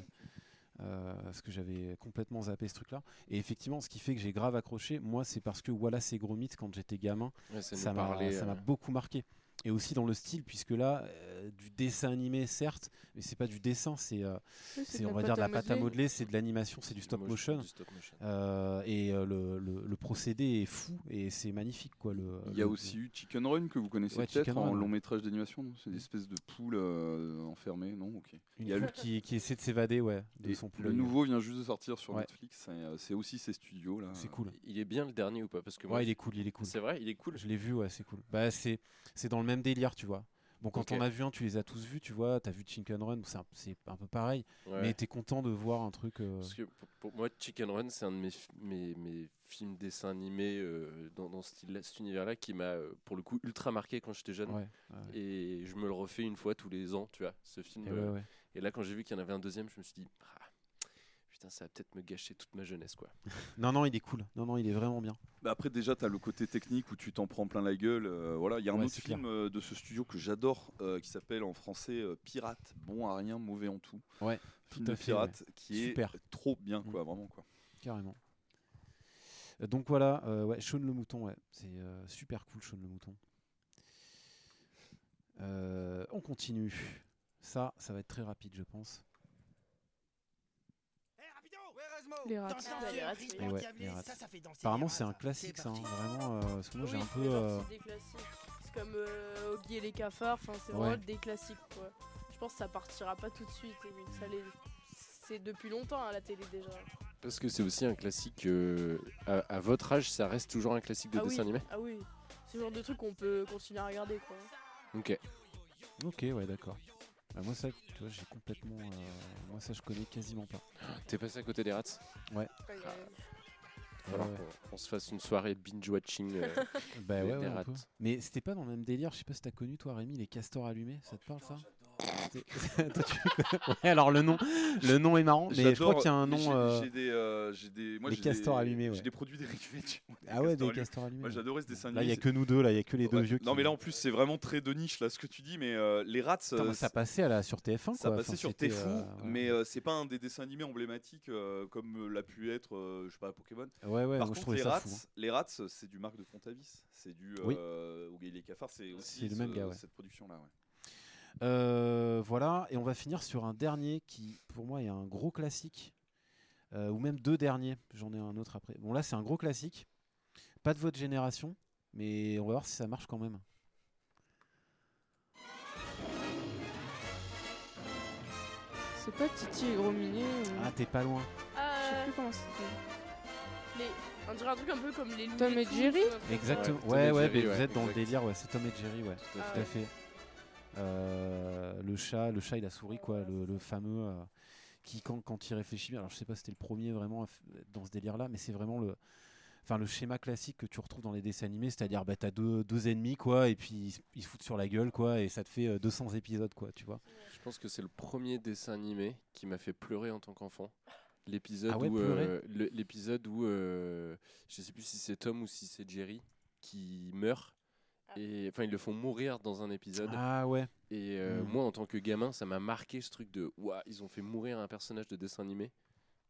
euh, parce que j'avais complètement zappé ce truc-là. Et effectivement, ce qui fait que j'ai grave accroché, moi, c'est parce que voilà, c'est gros mythes quand j'étais gamin. Ça, m'a beaucoup marqué. Et aussi dans le style, puisque là, euh, du dessin animé, certes, mais c'est pas du dessin, c'est, euh, Oui, c'est, on va dire, de la pâte à modeler, c'est de l'animation, c'est du stop motion. du stop motion. Euh, et euh, le, le- le procédé est fou et c'est magnifique, quoi. Le, Il y a le- aussi eu Chicken Run que vous connaissez Ouais, peut-être Chicken en long métrage d'animation. non? C'est des espèces de poules euh, enfermées, non? Ok. une il y a poule le- qui, qui essaie de s'évader, ouais, de Et son le poulailler. nouveau vient juste de sortir sur Ouais. Netflix. C'est euh, c'est aussi ces studios là. C'est cool. Il est bien le dernier ou pas? Parce que moi, Ouais, il est cool, il est cool. c'est vrai, il est cool. Je l'ai vu, ouais, c'est cool. Bah, c'est, c'est dans le même délire, tu vois. Bon, quand on a vu un, tu les as tous vus, tu vois. T'as vu Chicken Run, c'est un, peu pareil. Ouais. Mais t'es content de voir un truc. euh, Parce que pour, moi, Chicken Run, c'est un de mes, mes, mes films dessins animés euh, dans, dans ce style cet univers-là qui m'a, euh, pour le coup, ultra marqué quand j'étais jeune. Ouais, ouais. Et je me le refais une fois tous les ans, tu vois, ce film. Euh. Et là, quand j'ai vu qu'il y en avait un deuxième, je me suis dit, Ah, putain, ça va peut-être me gâcher toute ma jeunesse, quoi. Non, non, il est cool. Non, non, il est vraiment bien. Bah après déjà tu as le côté technique où tu t'en prends plein la gueule. euh, voilà, il y a un Ouais, autre film euh, de ce studio que j'adore euh, qui s'appelle en français euh, Pirate, bon à rien, mauvais en tout. Ouais, film tout à de fait, pirate qui Super. est trop bien Mm. quoi, vraiment quoi. Carrément. Donc voilà, euh, ouais, Sean le mouton, ouais. c'est euh, super cool, Sean le mouton. Euh, on continue. Ça, ça va être très rapide, je pense. Les rats. Ouais, les rats, oui. Et ouais, les rats. Apparemment, c'est un classique, ça. hein, vraiment, euh, parce que moi, j'ai un peu. euh, partie des classiques. C'est comme euh, Oggy et les cafards, enfin, c'est Ouais. vraiment des classiques. Quoi. Je pense que ça partira pas tout de suite. et ça les- C'est depuis longtemps à la télé déjà. Parce que c'est aussi un classique. euh, à, à votre âge, ça reste toujours un classique de ah, dessin oui. animé? Ah oui, c'est le genre de truc qu'on peut continuer à regarder. Quoi. Ok. Ok, ouais, d'accord. Ah, moi, ça, tu vois, j'ai complètement. euh, moi, ça, je connais quasiment pas. T'es passé à côté des rats? Ouais. Ouais. qu'on- qu'on se fasse une soirée binge-watching. euh, Bah des- ouais, des ouais, un rats. peu. Mais c'était pas dans le même délire. Je sais pas si t'as connu, toi, Rémi, les castors allumés? Ça te parle, ça? Toi, tu connais Ouais, alors le nom, le nom est marrant, mais je crois qu'il y a un nom. j'ai- des, euh, moi, castors des- allumés, ouais. J'ai des produits vois, Ah ouais, des allumés. castors allumés. Moi, j'adorais ce dessin Là, il y a que nous deux, là, il y a que les deux vieux. Non, qui- mais là, en plus, c'est vraiment très de niche, là, ce que tu dis. Mais euh, les rats, euh, ça passait à la, sur TF1, ça passait Enfin, sur c'était, T'es fou, euh, ouais. mais c'est pas un des dessins animés emblématiques comme l'a pu être, je sais pas, Pokémon. Ouais, ouais, Par moi, contre, les ça rats, fou. hein. les rats, c'est du Marc de Fontavis. C'est du Oui. et les Cafards, c'est aussi cette production-là. Ouais. Euh, voilà, et on va finir sur un dernier qui, pour moi, est un gros classique, euh, ou même deux derniers. J'en ai un autre après. Bon, là, c'est un gros classique. Pas de votre génération, mais on va voir si ça marche quand même. C'est pas Titi et Gros Minet ou... Ah, t'es pas loin. Je sais plus comment les... On dirait un truc un peu comme les Tom et Jerry Exactement. Ouais, ouais, Jerry, mais vous êtes dans le délire, ouais. C'est Tom et Jerry, ouais. Tout à Ah Tout à ouais. fait. Euh, le chat, le chat et la souris, quoi, le, le fameux euh, qui, quand, quand il réfléchit, bien, alors je sais pas si c'était le premier vraiment dans ce délire-là, mais c'est vraiment le, enfin le schéma classique que tu retrouves dans les dessins animés, c'est-à-dire bah t'as deux, deux ennemis quoi, et puis ils, se- ils se foutent sur la gueule quoi, et ça te fait euh, 200 épisodes quoi, tu vois. Je pense que c'est le premier dessin animé qui m'a fait pleurer en tant qu'enfant. L'épisode Ah ouais, où, euh, l'épisode où euh, je sais plus si c'est Tom ou si c'est Jerry qui meurt. Ah. Et enfin, ils le font mourir dans un épisode. Ah ouais. Et euh, Mm. moi, en tant que gamin, ça m'a marqué ce truc de Ouah, ils ont fait mourir un personnage de dessin animé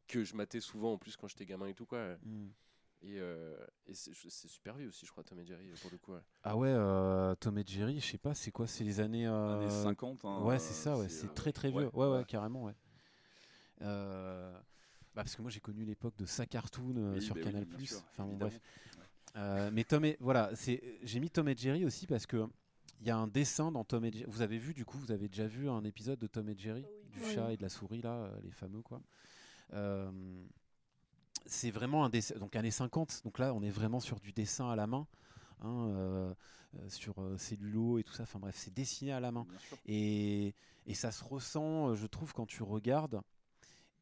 que je matais souvent en plus quand j'étais gamin et tout quoi. Mm. Et, euh, et c'est super vieux aussi, je crois, Tom et Jerry pour le coup. ouais. Ah ouais, euh, Tom et Jerry, je sais pas, c'est quoi, c'est les années. euh, Années 50. hein, Ouais, c'est ça, ouais, c'est euh, très très vieux. Ouais, ouais, ouais. carrément, ouais. Euh, bah, parce que moi j'ai connu l'époque de sa cartoon Oui, sur bah oui, Canal+. sûr, enfin bon, bref. Euh, mais Tom et voilà, c'est j'ai mis Tom et Jerry aussi parce que il y a un dessin dans Tom et Jerry. Vous avez vu du coup, vous avez déjà vu un épisode de Tom et Jerry, oui. du Oui. chat et de la souris là, euh, les fameux quoi. Euh, c'est vraiment un dessin, donc années 50. Donc là, on est vraiment sur du dessin à la main, hein, sur euh, cellulo et tout ça. Enfin bref, c'est dessiné à la main. Et, et ça se ressent, je trouve, quand tu regardes.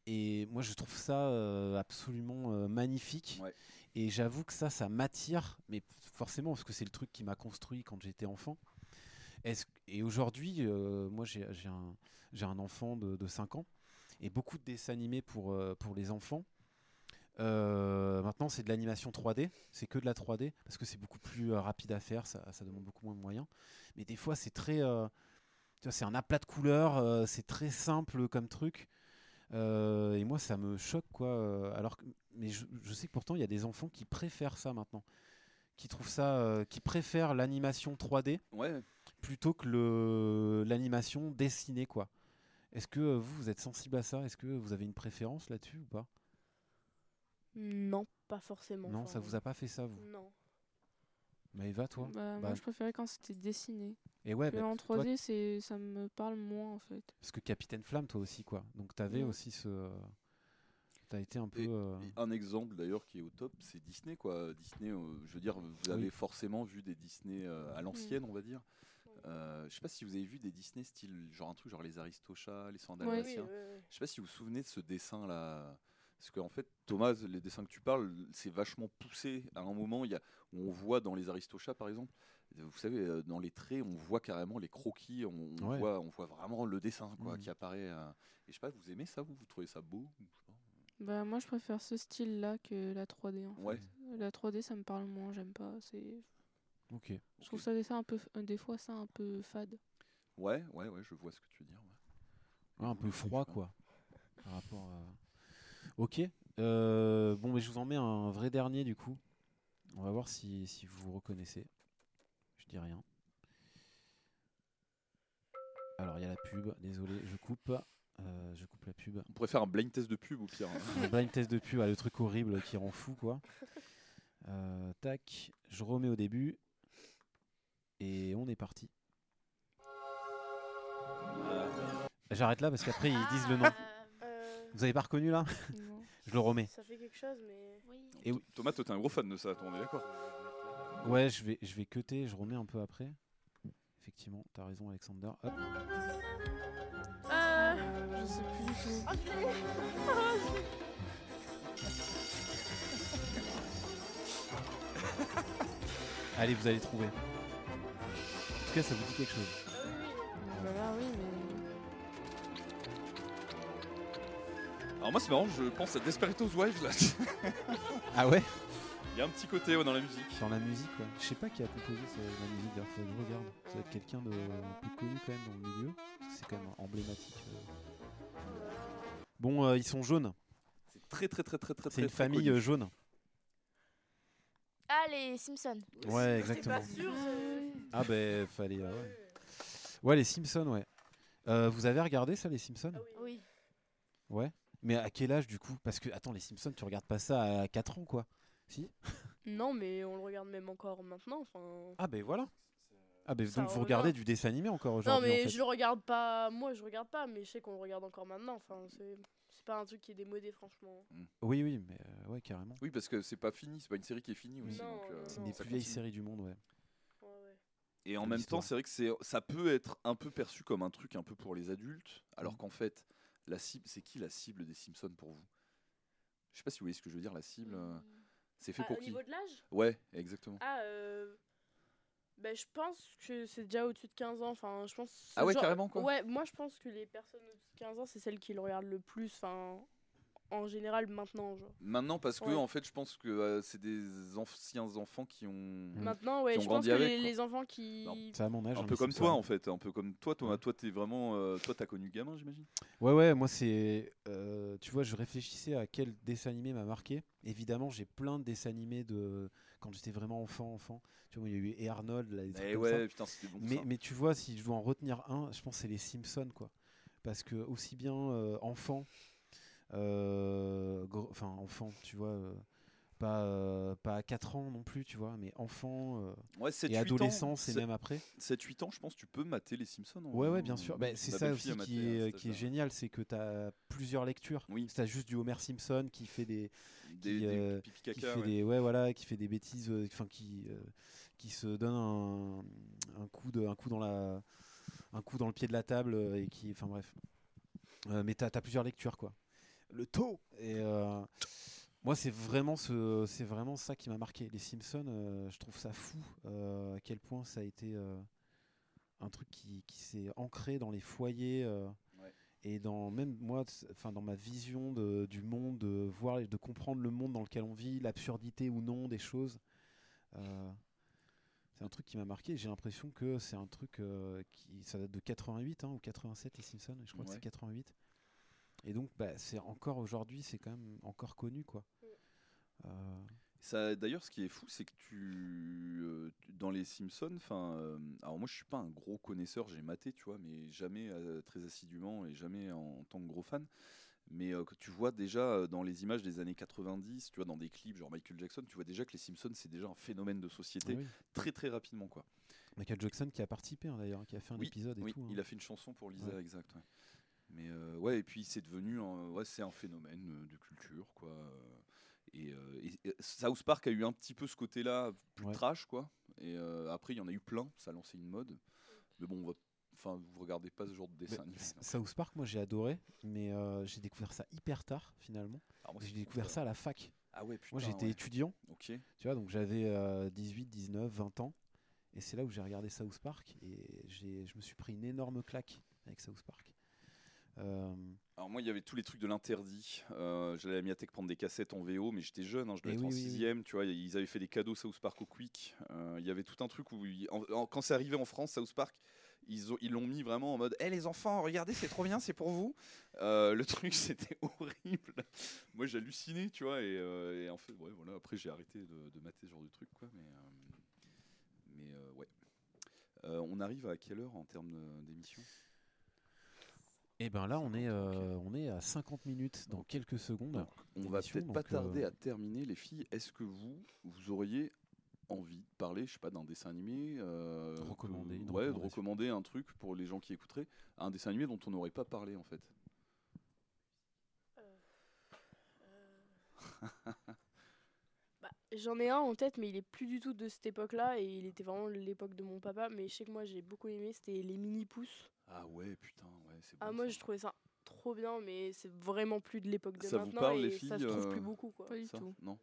Et moi, je trouve ça euh, absolument euh, magnifique. Ouais. Et j'avoue que ça, ça m'attire, mais forcément, parce que c'est le truc qui m'a construit quand j'étais enfant. Et aujourd'hui, euh, moi, j'ai un, enfant de, de 5 ans, et beaucoup de dessins animés pour, euh, les enfants. Euh, maintenant, c'est de l'animation 3D, c'est que de la 3D, parce que c'est beaucoup plus rapide à faire, ça, ça demande beaucoup moins de moyens. Mais des fois, c'est très. tu vois, c'est un aplat de couleurs, c'est très simple comme truc. Et moi, ça me choque, quoi. alors que, mais je, je sais que pourtant, il y a des enfants qui préfèrent ça maintenant, qui trouvent ça, euh, qui préfèrent l'animation 3D Ouais, plutôt que le l'animation dessinée, quoi. Est-ce que euh, vous, vous êtes sensible à ça? Est-ce que vous avez une préférence là-dessus ou pas? Non, pas forcément. Non, enfin, ça vous a pas fait ça, vous? Non. Maëva, toi? Bah, Bah, moi, je préférais quand c'était dessiné. Et ouais, Que bah, en toi, 3D, c'est ça me parle moins en fait. parce que Capitaine Flamme, toi aussi, quoi. Donc t'avais Mm. aussi ce. T'as été un peu. Et- euh, Et un exemple d'ailleurs qui est au top, c'est Disney quoi. Disney, euh, je veux dire, vous avez forcément vu des Disney euh, à l'ancienne, on va dire. Euh, je sais pas si vous avez vu des Disney style genre un truc genre les Aristochats, les Oui, Sandalmatiens. oui, oui. Je sais pas si vous vous souvenez de ce dessin là. Parce qu'en fait, Thomas, les dessins que tu parles, c'est vachement poussé. À un moment, il y a, où on voit dans les Aristochats, par exemple, vous savez, dans les traits, on voit carrément les croquis, on, on Ouais. voit, on voit vraiment le dessin quoi, Mhm. qui apparaît. euh, Et je sais pas, vous aimez ça, vous? Vous trouvez ça beau? Je sais pas. Bah, moi, je préfère ce style-là que la 3D. En Ouais. fait. La 3D, ça me parle moins, j'aime pas. C'est... Ok. Je trouve ça des, ça un peu, f- des fois ça un peu fade. Ouais, ouais, ouais, je vois ce que tu veux dire. ouais. Ouais, un peu froid, quoi. Par rapport à. Ok. euh, bon, mais je vous en mets un vrai dernier, du coup. On va voir si, si vous vous reconnaissez. Je dis rien. Alors, il y a la pub. Désolé, je coupe. Euh, je coupe la pub. On pourrait faire un blind test de pub au pire. hein. Un blind test de pub, ah, le truc horrible qui rend fou, quoi. Euh, tac, je remets au début. Et on est parti. J'arrête là parce qu'après ils disent le nom. Euh, Vous avez pas reconnu là? Non. Je le remets. ça fait quelque chose, mais. Oui. Et oui. Thomas, toi, t'es un gros fan de ça, toi, on est d'accord Ouais, je vais, je vais cutter, je remets un peu après. Effectivement, t'as raison, Alexander. Hop sais plus du tout. Ah, allez, vous allez trouver. En tout cas, ça vous dit quelque chose. Alors moi c'est marrant, je pense à Desperitos Wives là. Ah ouais? Il y a un petit côté dans la musique. Dans la musique, ouais. Je sais pas qui a composé la musique, d'ailleurs, je regarde. Ça va être quelqu'un de plus connu quand même dans le milieu. parce que C'est quand même emblématique. Euh, Bon, euh, ils sont jaunes. C'est très très très très très C'est une très famille connu. euh, jaune. Ah, les Simpsons. Ouais, exactement. pas sûr. euh, Ah ben, fallait. euh, ouais. ouais, les Simpsons, ouais. Euh, vous avez regardé ça, les Simpsons? Ah Oui. Ouais. Mais à quel âge du coup? Parce que, attends, les Simpsons, tu regardes pas ça à 4 ans, quoi. Si? Non, mais on le regarde même encore maintenant. Enfin. Ah ben voilà. Ah ben Ça donc vous regardez du dessin animé encore Non, aujourd'hui. mais en fait. je le regarde pas. Moi, je regarde pas, mais je sais qu'on le regarde encore maintenant. Enfin, c'est pas un truc qui est démodé, franchement. Oui, oui, mais euh, ouais, carrément. Oui parce que c'est pas fini, c'est pas une série qui est finie aussi. Non, donc, euh, non, C'est non. une des plus vieilles séries du monde, ouais. Ouais, ouais. Et en même temps, c'est vrai que c'est, ça peut être un peu perçu comme un truc un peu pour les adultes, alors Mm. qu'en fait, la cible, c'est qui la cible des Simpsons pour vous? Je sais pas si vous voyez ce que je veux dire. La cible, euh, c'est fait Ah, pour au qui? niveau de l'âge? Ouais, exactement. Ah, euh... ben, je pense que c'est déjà au-dessus de 15 ans. Enfin, je pense. Ah ouais, genre- carrément, quoi. Ouais, moi je pense que les personnes au-dessus de 15 ans, c'est celles qui le regardent le plus. Enfin, en général, maintenant, genre. Maintenant, parce que Ouais. en fait, je pense que euh, c'est des anciens enfants qui ont Mm. Maintenant, ouais, Qui ont je pense que avec, les, enfants qui. C'est à mon âge. un peu comme toi en fait, un peu comme toi. Toi, Ouais. toi, t'es vraiment, euh, toi, t'as connu gamin, j'imagine. Ouais, ouais, moi c'est. euh, tu vois, je réfléchissais à quel dessin animé m'a marqué. Évidemment, j'ai plein de dessins animés de quand j'étais vraiment enfant, enfant. Tu vois, il y a eu et Arnold, là, ouais, ça. putain, c'était bon. Mais, ça. mais tu vois, si je dois en retenir un, je pense que c'est les Simpsons, quoi. Parce que aussi bien euh, enfant, enfin enfant, tu vois, euh, pas, euh, pas à 4 ans non plus, tu vois, mais enfant euh, Ouais, 7, et adolescence et même après. 7-8 ans, je pense, tu peux mater les Simpsons. en- Ouais, ouais, bien sûr. Bah, c'est ça aussi qui est, qui est génial, c'est que tu as plusieurs lectures. Oui. Tu as juste du Homer Simpson qui fait des, Des, qui, des euh, fait ouais. des ouais voilà qui fait des bêtises euh, enfin qui euh, qui se donne un, un coup de un coup dans la un coup dans le pied de la table euh, et qui enfin bref Euh, mais t'as as plusieurs lectures quoi le taux. Et euh, moi c'est vraiment ce c'est vraiment ça qui m'a marqué. Les Simpsons euh, je trouve ça fou euh, à quel point ça a été un truc qui, qui s'est ancré dans les foyers Ouais. et dans même moi enfin dans ma vision de- du monde de voir de comprendre le monde dans lequel on vit l'absurdité ou non des choses c'est un truc qui m'a marqué. J'ai l'impression que c'est un truc euh, qui ça date de 88 hein, ou 87 les Simpsons je crois que c'est 88 et donc bah, c'est encore aujourd'hui c'est quand même encore connu quoi Euh, Ça, d'ailleurs, ce qui est fou, c'est que tu, euh, dans les Simpsons, enfin, euh, alors moi, je suis pas un gros connaisseur, j'ai maté, tu vois, mais jamais euh, très assidûment et jamais en, en tant que gros fan. Mais euh, que tu vois déjà euh, dans les images des années 90, tu vois, dans des clips genre Michael Jackson, tu vois déjà que les Simpsons, c'est déjà un phénomène de société oui. très très rapidement, quoi. Michael Jackson qui a participé hein, d'ailleurs qui a fait un Oui, épisode et oui, tout hein. il a fait une chanson pour Lisa, Ouais. exact. ouais. Mais euh, ouais, et puis c'est devenu, un- ouais, c'est un phénomène euh, de culture, quoi. euh, Et, euh, South Park a eu un petit peu ce côté-là plus Ouais. trash, quoi. Et euh, après, il y en a eu plein, ça a lancé une mode. Mais bon, on va- enfin, vous regardez pas ce genre de dessin Mais South Park, moi j'ai adoré, mais j'ai découvert ça hyper tard finalement. Moi, J'ai découvert ça à la fac. Ah ouais, putain. Moi j'étais ouais. étudiant, Ok. tu vois, donc j'avais euh, 18, 19, 20 ans. Et c'est là où j'ai regardé South Park et j'ai- je me suis pris une énorme claque avec South Park. Euh, Alors moi, il y avait tous les trucs de l'interdit. Euh, J'allais à médiathèque prendre des cassettes en VO, mais j'étais jeune, hein, je devais Eh être en oui, oui, oui. sixième, tu vois. Ils avaient fait des cadeaux South Park au Quick. Euh, Il y avait tout un truc où, ils- en- en- quand c'est arrivé en France, South Park, ils ont- ils l'ont mis vraiment en mode Eh les enfants, regardez, c'est trop bien, c'est pour vous. Euh, le truc, c'était horrible. Moi, j'hallucinais, tu vois. Et, et en fait, ouais, voilà. Après, j'ai arrêté de, de mater ce genre de truc, quoi. Mais, euh, mais ouais. On arrive à quelle heure en termes d'émission? Et ben là on est, 50, euh, on est à 50 minutes dans quelques secondes. On va peut-être pas euh, tarder à terminer, les filles. Est-ce que vous, vous auriez envie de parler, je sais pas, d'un dessin animé euh, De recommander, que- ouais, de recommander un truc pour les gens qui écouteraient, un dessin animé dont on n'aurait pas parlé en fait. Bah, J'en ai un en tête, mais il est plus du tout de cette époque-là et il était vraiment l'époque de mon papa. Mais je sais que moi j'ai beaucoup aimé, c'était les mini pouces. Ah ouais, putain, ouais, c'est bon. Ah, moi ça. je trouvais ça trop bien, mais c'est vraiment plus de l'époque de Ça vous maintenant parle, et les ça se filles, trouve euh, plus beaucoup quoi. Pas du Ça tout. Non.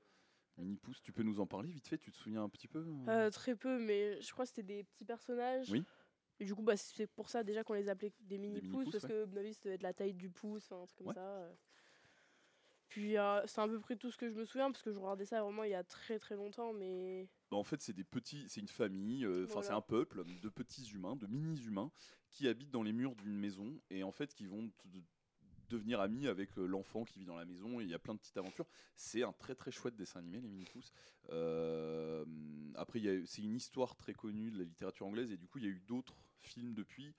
Mini Pouce, tu peux nous en parler vite fait Tu te souviens un petit peu euh Euh, très peu, mais je crois que c'était des petits personnages. Oui. Et du coup, bah, c'est pour ça déjà qu'on les appelait des mini pouces, parce ouais. que à mon avis, ça devait être la taille du pouce, un truc comme Ouais. ça. euh. Puis euh, c'est à peu près tout ce que je me souviens, parce que je regardais ça vraiment il y a très très longtemps, mais Bah, en fait, c'est des petits, c'est une famille, euh, enfin c'est un peuple de petits humains, de mini humains qui habitent dans les murs d'une maison et en fait qui vont devenir amis avec euh, l'enfant qui vit dans la maison. Et il y a plein de petites aventures. C'est un très très chouette dessin animé, les mini pouces. Euh, après, c'est une histoire très connue de la littérature anglaise et du coup, il y a eu d'autres films depuis.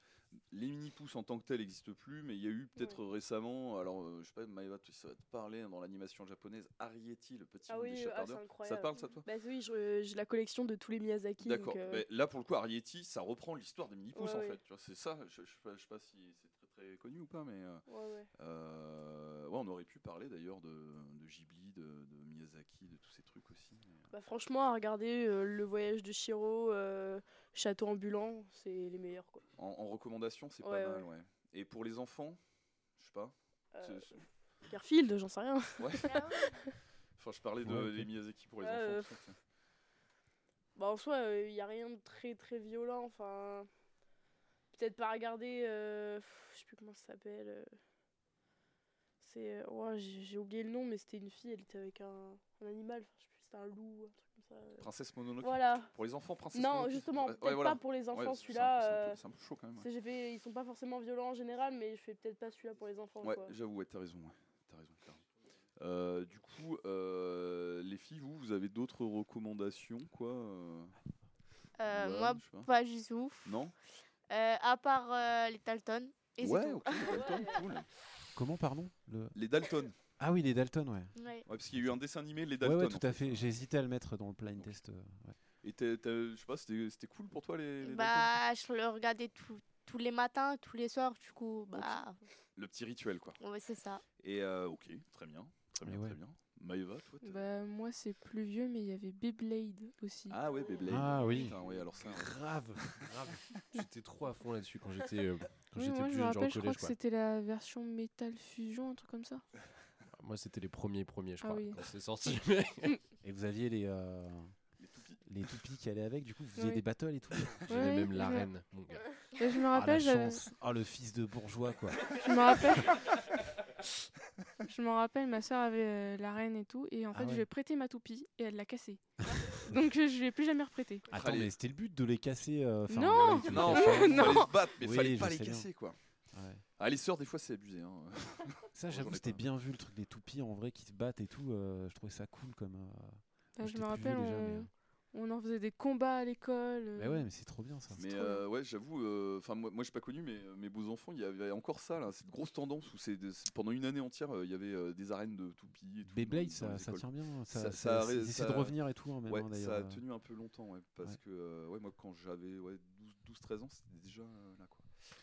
Les mini pouces en tant que tels n'existent plus, mais il y a eu peut-être récemment, alors euh, je sais pas, Maëva, tu- ça va te parler hein, dans l'animation japonaise, Arieti, le petit ah oui, des ah, c'est chapardeurs. ça parle ça toi? Bah oui, j'ai la collection de tous les Miyazaki. D'accord. euh, là, pour le coup, Arieti, ça reprend l'histoire des mini-pouces, Ouais, en fait. C'est ça. Je, je, je sais pas si c'est très très connu ou pas, mais euh, ouais, ouais. euh, ouais, on aurait pu parler d'ailleurs de, de Ghibli, de, de Miyazaki, de tous ces trucs aussi. mais, euh, Bah, franchement, à regarder euh, le voyage de Shiro, euh, Château ambulant, c'est les meilleurs quoi. En, en recommandation, c'est Ouais, pas mal, ouais. Et pour les enfants, je sais pas. Euh, Garfield, j'en sais rien. Ouais. enfin, je parlais de les Miyazaki pour les enfants. euh, en fait. Bah, en soi, il n'y a rien de très très violent. Enfin, peut-être pas regarder. euh, je sais plus comment ça s'appelle. euh, C'est. euh, ouais, j'ai j'ai oublié le nom, mais c'était une fille, elle était avec un, un animal. Enfin, je sais plus, c'était un loup, un truc comme ça. euh. Princesse Mononoke. Voilà. Pour les enfants, Princesse Non, Mononoke. justement, Ouais, peut-être voilà. pas pour les enfants, Ouais, celui-là. C'est un, peu- c'est un peu chaud quand même. j'ai fait- ils sont pas forcément violents en général, mais je fais peut-être pas celui-là pour les enfants. Ouais, j'avoue, ouais, t'as raison. Ouais. T'as raison, clairement. Euh, du coup, euh, les filles, vous, vous avez d'autres recommandations, quoi euh, moi, je sais pas. pas du tout. Non? Euh, à part euh, les Dalton. Et c'est Ouais, tout. ok, les Dalton, cool. Comment, pardon le... Les Dalton. Ah oui, les Dalton, ouais. Ouais. Ouais, parce qu'il y a eu un dessin animé, les Ouais, Dalton. ouais, tout à fait. J'ai hésité à le mettre dans le blind test. euh, ouais. Et t'as- t'as- je sais pas, c'était c'était cool pour toi, les, les Dalton? Bah, je le regardais tout- tous les matins, tous les soirs, du coup, bah, Le petit rituel, quoi. ouais, c'est ça. Et euh, ok, très bien. Très bien, Mais ouais. très bien. Maëva, toi Bah, moi, c'est plus vieux, mais il y avait Beyblade aussi. Ah ouais, Beyblade. Ah oui. Putain, ouais, alors ça. Grave, grave. J'étais trop à fond là-dessus quand j'étais euh, quand Oui, j'étais moi, plus je me jeune, genre au rappelle, je crois que quoi. c'était la version Metal Fusion, un truc comme ça. Moi, c'était les premiers premiers, je Ah crois, oui. quand c'est sorti. Et vous aviez les, euh, Les toupies. les toupies qui allaient avec, du coup, vous faisiez Oui. des battles et tout. J'avais même l'arène, mon gars. Et je me Ah, la rappelle, j'avais- chance. Oh, le fils de bourgeois, quoi. je me rappelle. je me rappelle, ma soeur avait euh, la reine et tout, et en Ah fait, ouais. je lui ai prêté ma toupie et elle l'a cassée. Donc, euh, je lui ai plus jamais reprêté. Attends, mais c'était le but de les casser. euh, Non. Non, casses. fallait Non. se battre, mais Oui, fallait pas les bien. casser, quoi. Ouais. Ah, les sœurs, des fois, c'est abusé. Hein. Ça, j'avoue, ai c'était bien vu le truc des toupies en vrai qui se battent et tout. euh, je trouvais ça cool comme. euh, Bah, je me rappelle, déjà, mais, on... en faisait des combats à l'école. euh. Mais ouais, mais c'est trop bien ça. Mais trop euh, ouais, j'avoue, euh, enfin moi, moi j'ai pas connu, mais mes beaux enfants, il y avait encore ça, là, cette grosse tendance où c'est pendant une année entière, il y avait euh, des arènes de toupies. Et tout Beyblade, ça, tient bien. Ça- Ça, ça ça, a- ils essaient ça- de revenir et tout, hein, même, Ouais, hein, ça a d'ailleurs. tenu un peu longtemps, ouais, parce Ouais. que euh, ouais, moi quand j'avais ouais, 12-13 ans, c'était déjà euh, là quoi.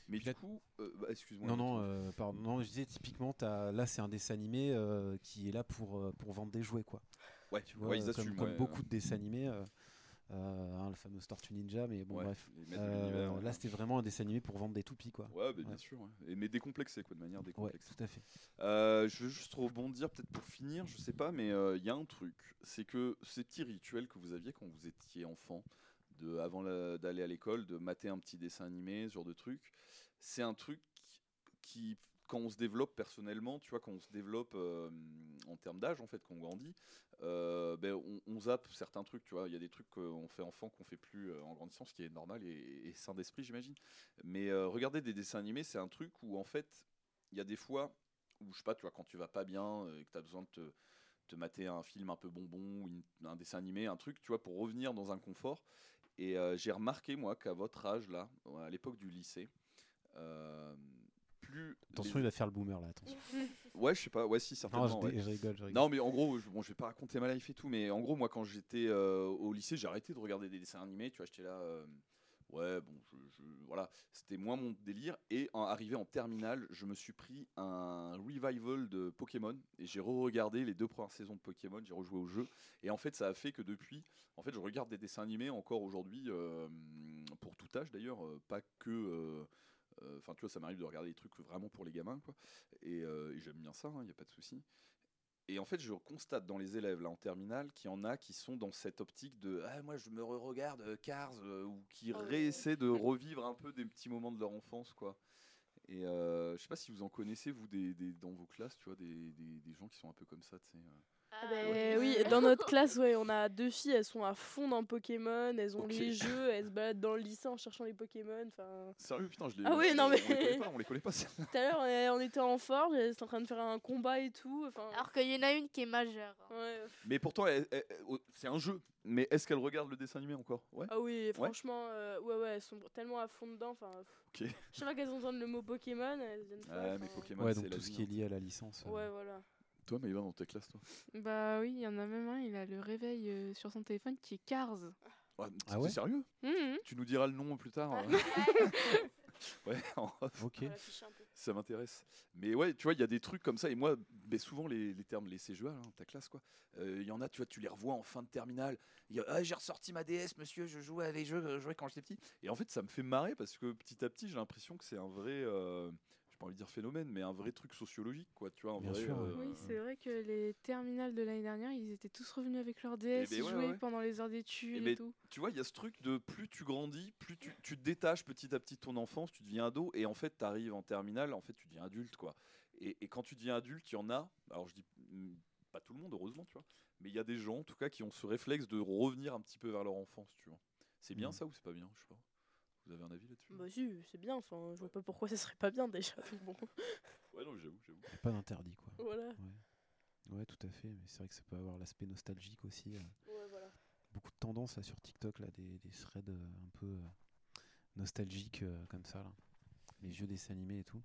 Mais Puis du là- coup, euh, bah, excuse-moi. Non, non, euh, pardon. Non, je disais typiquement, t'as- là c'est un dessin animé euh, qui est là pour, euh, pour vendre des jouets, quoi. Ouais, Tu vois, ouais, ils euh, comme, assument. comme ouais, beaucoup de dessins animés, euh, euh, hein, le fameux Tortue Ninja, mais bon, ouais, bref. Euh, ouais. là c'était vraiment un dessin animé pour vendre des toupies, quoi. Ouais, bah, bien sûr. Et, mais décomplexé quoi, de manière décomplexée. tout à fait. Euh, je veux juste rebondir, peut-être pour finir, je sais pas, mais il y a un truc, c'est que ces petits rituels que vous aviez quand vous étiez enfant, de, avant d'aller à l'école, de mater un petit dessin animé, ce genre de truc, c'est un truc qui, quand on se développe personnellement, tu vois, quand on se développe euh, en termes d'âge, en fait, quand on grandit, euh, ben, on, zappe certains trucs, tu vois. Il y a des trucs qu'on fait enfant qu'on fait plus euh, en grandissant, ce qui est normal et, sain d'esprit, j'imagine. Mais regarder des dessins animés, c'est un truc où, en fait, il y a des fois où, je sais pas, tu vois, quand tu vas pas bien et que tu as besoin de te, te mater un film un peu bonbon ou un dessin animé, un truc, tu vois, pour revenir dans un confort. Et j'ai remarqué, moi, qu'à votre âge, là, à l'époque du lycée, plus. Attention, les- il va faire le boomer là, attention. Ouais, je sais pas, ouais, si, certainement. Non, je, ouais. dé- je rigole, je rigole. Non, mais en gros, je, bon, je vais pas raconter ma life et tout, mais en gros, moi, quand j'étais euh, au lycée, j'ai arrêté de regarder des dessins animés. Tu vois, j'étais là, euh, ouais, bon, je, je- voilà, c'était moins mon délire. Et en, arrivé en terminale, je me suis pris un revival de Pokémon et j'ai re-regardé les deux premières saisons de Pokémon. J'ai rejoué au jeu et en fait, ça a fait que depuis, en fait, je regarde des dessins animés encore aujourd'hui, euh, pour tout âge d'ailleurs, pas que. Euh, Enfin, tu vois, ça m'arrive de regarder des trucs vraiment pour les gamins, quoi. Et, euh, et j'aime bien ça, il n'y a pas de souci. Et en fait, je constate dans les élèves là en terminale qu'il y en a qui sont dans cette optique de ah, moi je me regarde euh, Cars euh, ou qui Oh, ouais. réessaient de revivre un peu des petits moments de leur enfance quoi. Et euh, je sais pas si vous en connaissez vous des, des- dans vos classes, tu vois, des, des- des gens qui sont un peu comme ça, tu sais. Euh. Ah ben oui, dans notre classe, ouais, on a deux filles, elles sont à fond dans Pokémon, elles ont les jeux, elles se baladent dans le lycée en cherchant les Pokémon. Enfin, Sérieux putain, je les. Ah oui, non, on mais- les connaît pas, on les connaît pas. tout à l'heure, on, est- on était en forge, elles étaient en train de faire un combat et tout. Enfin, Alors qu'il y en a une qui est majeure. hein. ouais. Mais pourtant, c'est un jeu. Mais est-ce qu'elle regarde le dessin animé encore? Ouais. Ah oui, franchement, euh, ouais, ouais, elles sont tellement à fond dedans. Enfin, pff, Ok. je sais pas qu'elles entendent le mot Pokémon, elles viennent pas. Ouais, mais Pokémon, Ouais, donc tout ce qui est hein. lié à la licence. euh, Ouais, voilà. Toi, Maëva, dans ta classe, toi Bah oui, il y en a même un, il a le réveil euh, sur son téléphone qui est Cars. Ouais, Ah t'es ouais sérieux Mhm. Tu nous diras le nom plus tard. Ouais. euh. ouais, en off, Ok. Va ça m'intéresse. Mais ouais, tu vois, il y a des trucs comme ça. Et moi, souvent, les, les termes, les CGA, là, ta classe, quoi. euh, Il y en a, tu vois, tu les revois en fin de terminale. Il y a, ah, j'ai ressorti ma DS, monsieur, je jouais à des jeux, je jouais quand j'étais petit. Et en fait, ça me fait marrer parce que petit à petit, j'ai l'impression que c'est un vrai. euh, j'ai pas envie de dire phénomène, mais un vrai truc sociologique, quoi. Tu vois, un Bien vrai. sûr, euh, Oui, c'est vrai que les terminales de l'année dernière, ils étaient tous revenus avec leur DS, ben ils ouais, jouaient ouais. pendant les heures d'études Eh et, ben, tout. tu vois, il y a ce truc de plus tu grandis, plus tu, tu te détaches petit à petit de ton enfance, tu deviens ado, et en fait, tu arrives en terminale, en fait, tu deviens adulte, quoi. Et, et quand tu deviens adulte, il y en a, alors je dis mm, pas tout le monde, heureusement, tu vois, mais il y a des gens, en tout cas, qui ont ce réflexe de revenir un petit peu vers leur enfance, tu vois. C'est bien Mhm. ça ou c'est pas bien Je sais pas. Vous avez un avis là-dessus? Bah si, c'est bien, enfin, je vois pas pourquoi ça serait pas bien déjà. donc bon. Ouais, non, j'avoue, j'avoue. Pas d'interdit, quoi. voilà. Ouais. ouais, tout à fait. Mais c'est vrai que ça peut avoir l'aspect nostalgique aussi. euh. Ouais, voilà. Beaucoup de tendances là, sur TikTok, là, des, des threads euh, un peu euh, nostalgiques euh, comme ça. Là. Les vieux dessins animés et tout.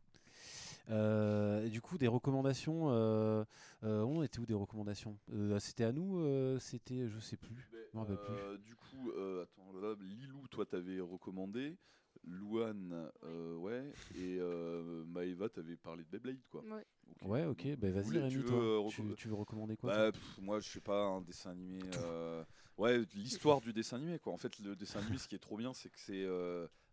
Euh, et du coup, des recommandations. Euh, euh, on était où des recommandations? Euh, C'était à nous euh, C'était, je sais plus. Euh, du coup, euh, attends, là, Lilou, toi, t'avais recommandé. Louane, euh, ouais. Et euh, Maëva, t'avais parlé de Beyblade, quoi. Ouais. Ok. Ouais, Bah, vas-y, Rémi, tu toi. veux, tu, recom- tu veux recommander quoi Bah, pff, moi, je sais pas, un dessin animé. euh, Ouais, l'histoire du dessin animé, quoi. En fait, le dessin animé, ce qui est trop bien, c'est que c'est.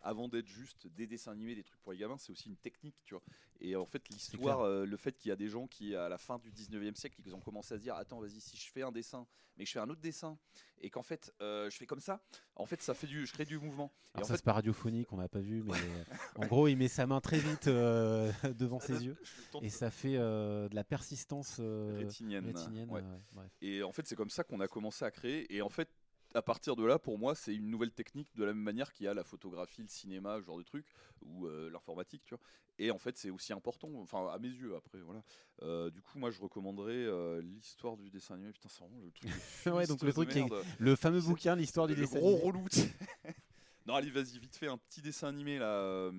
Avant d'être juste des dessins animés, des trucs pour les gamins, c'est aussi une technique, tu vois. Et en fait, l'histoire, euh, le fait qu'il y a des gens qui, à la fin du 19e siècle, ils ont commencé à se dire Attends, vas-y, si je fais un dessin, mais que je fais un autre dessin, et qu'en fait, euh, je fais comme ça, en fait, ça fait du. Je crée du mouvement. Et Alors en ça, fait, c'est pas radiophonique, on n'a pas vu, mais euh, en gros, il met sa main très vite euh, devant ses yeux. Et ça fait de la persistance Rétinienne, rétinienne, ouais. ouais, bref. Et en fait, c'est comme ça qu'on a commencé à créer. Et en fait, à partir de là, pour moi, c'est une nouvelle technique de la même manière qu'il y a la photographie, le cinéma, ce genre de truc, ou euh, l'informatique, tu vois. Et en fait, c'est aussi important, enfin, à mes yeux, après, voilà. Euh, du coup, moi, je recommanderais euh, l'histoire du dessin animé. Putain, c'est vraiment le truc. Ouais, donc le truc qui est- merde. Le fameux bouquin, l'histoire du le dessin. gros animé. relou. non, allez, vas-y, vite fait, un petit dessin animé, là,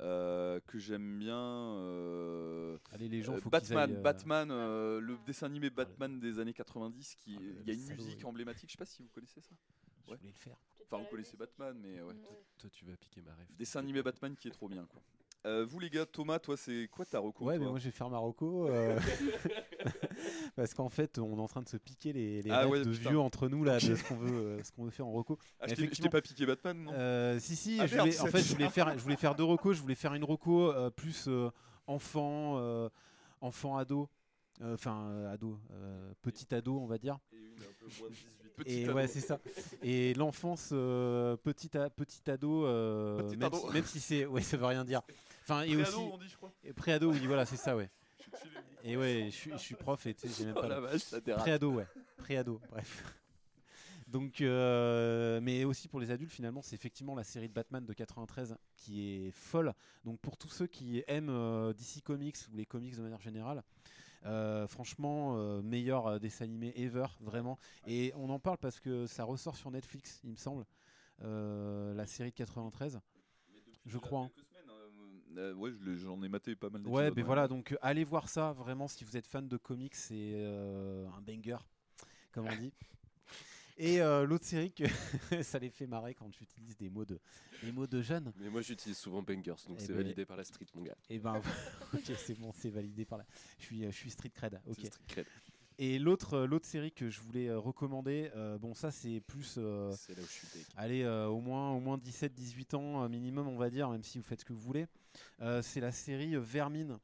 euh, que j'aime bien. euh, Allez, les gens, euh, faut Batman, aillent, euh, Batman, euh, le dessin animé Batman des années 90, qui, Ah, il y a une salaud, musique emblématique. Je sais pas si vous connaissez ça. Je Ouais. voulais le faire. Enfin, vous connaissez Batman, mais ouais. Toi, tu vas piquer ma rêve. Dessin animé Batman qui est trop bien, quoi. Euh, vous les gars, Thomas, toi, c'est quoi ta reco Ouais, mais moi je vais faire Marocco. euh, Parce qu'en fait, on est en train de se piquer les, les Ah ouais, de putain. vieux entre nous là, de ce qu'on veut, euh, ce qu'on veut faire en reco. Ah, je t'ai- pas piqué Batman, non Euh, si si, Ah, je merde, voulais- en c'est fait je voulais faire, je voulais faire deux recos. Je voulais faire une reco euh, plus euh, enfant, euh, enfant ado, enfin ado, petit ado on va dire. Et une un peu moins de 18. Petit Et ado. ouais, c'est ça. Et l'enfance euh, petit, ado, euh, Petit même, ado. Si, même si c'est, ouais, ça veut rien dire. Enfin, et Préado, aussi on dit, je crois. et préado, oui, voilà, c'est ça, ouais. Et ouais, je suis, je suis prof et tu sais, j'ai même Oh pas. la le- vache, ça dérape. Préado, ouais. Préado, bref. Donc, euh, mais aussi pour les adultes, finalement, c'est effectivement la série de Batman de 93 qui est folle. Donc, pour tous ceux qui aiment euh, DC Comics ou les comics de manière générale, euh, franchement, euh, meilleur dessin animé ever, vraiment. Et on en parle parce que ça ressort sur Netflix, il me semble, euh, la série de 93. Mais depuis Je crois, hein. Euh, ouais, j'en ai maté pas mal Ouais, mais voilà, donc euh, allez voir ça, vraiment, si vous êtes fan de comics, c'est euh, un banger, comme on dit. Et euh, l'autre série que ça les fait marrer quand tu utilises des mots de, des mots de jeunes. Mais moi, j'utilise souvent Bangers, donc Eh c'est ben- validé par la street, mon gars. Et ben, ok, c'est bon, c'est validé par là. Je suis, je suis street cred. Ok. Street cred. Et l'autre, euh, l'autre série que je voulais euh, recommander, euh, bon, ça c'est plus, euh, C'est là où je suis allez, euh, au moins, au moins 17-18 ans minimum, on va dire, même si vous faites ce que vous voulez. C'est la série Vermine,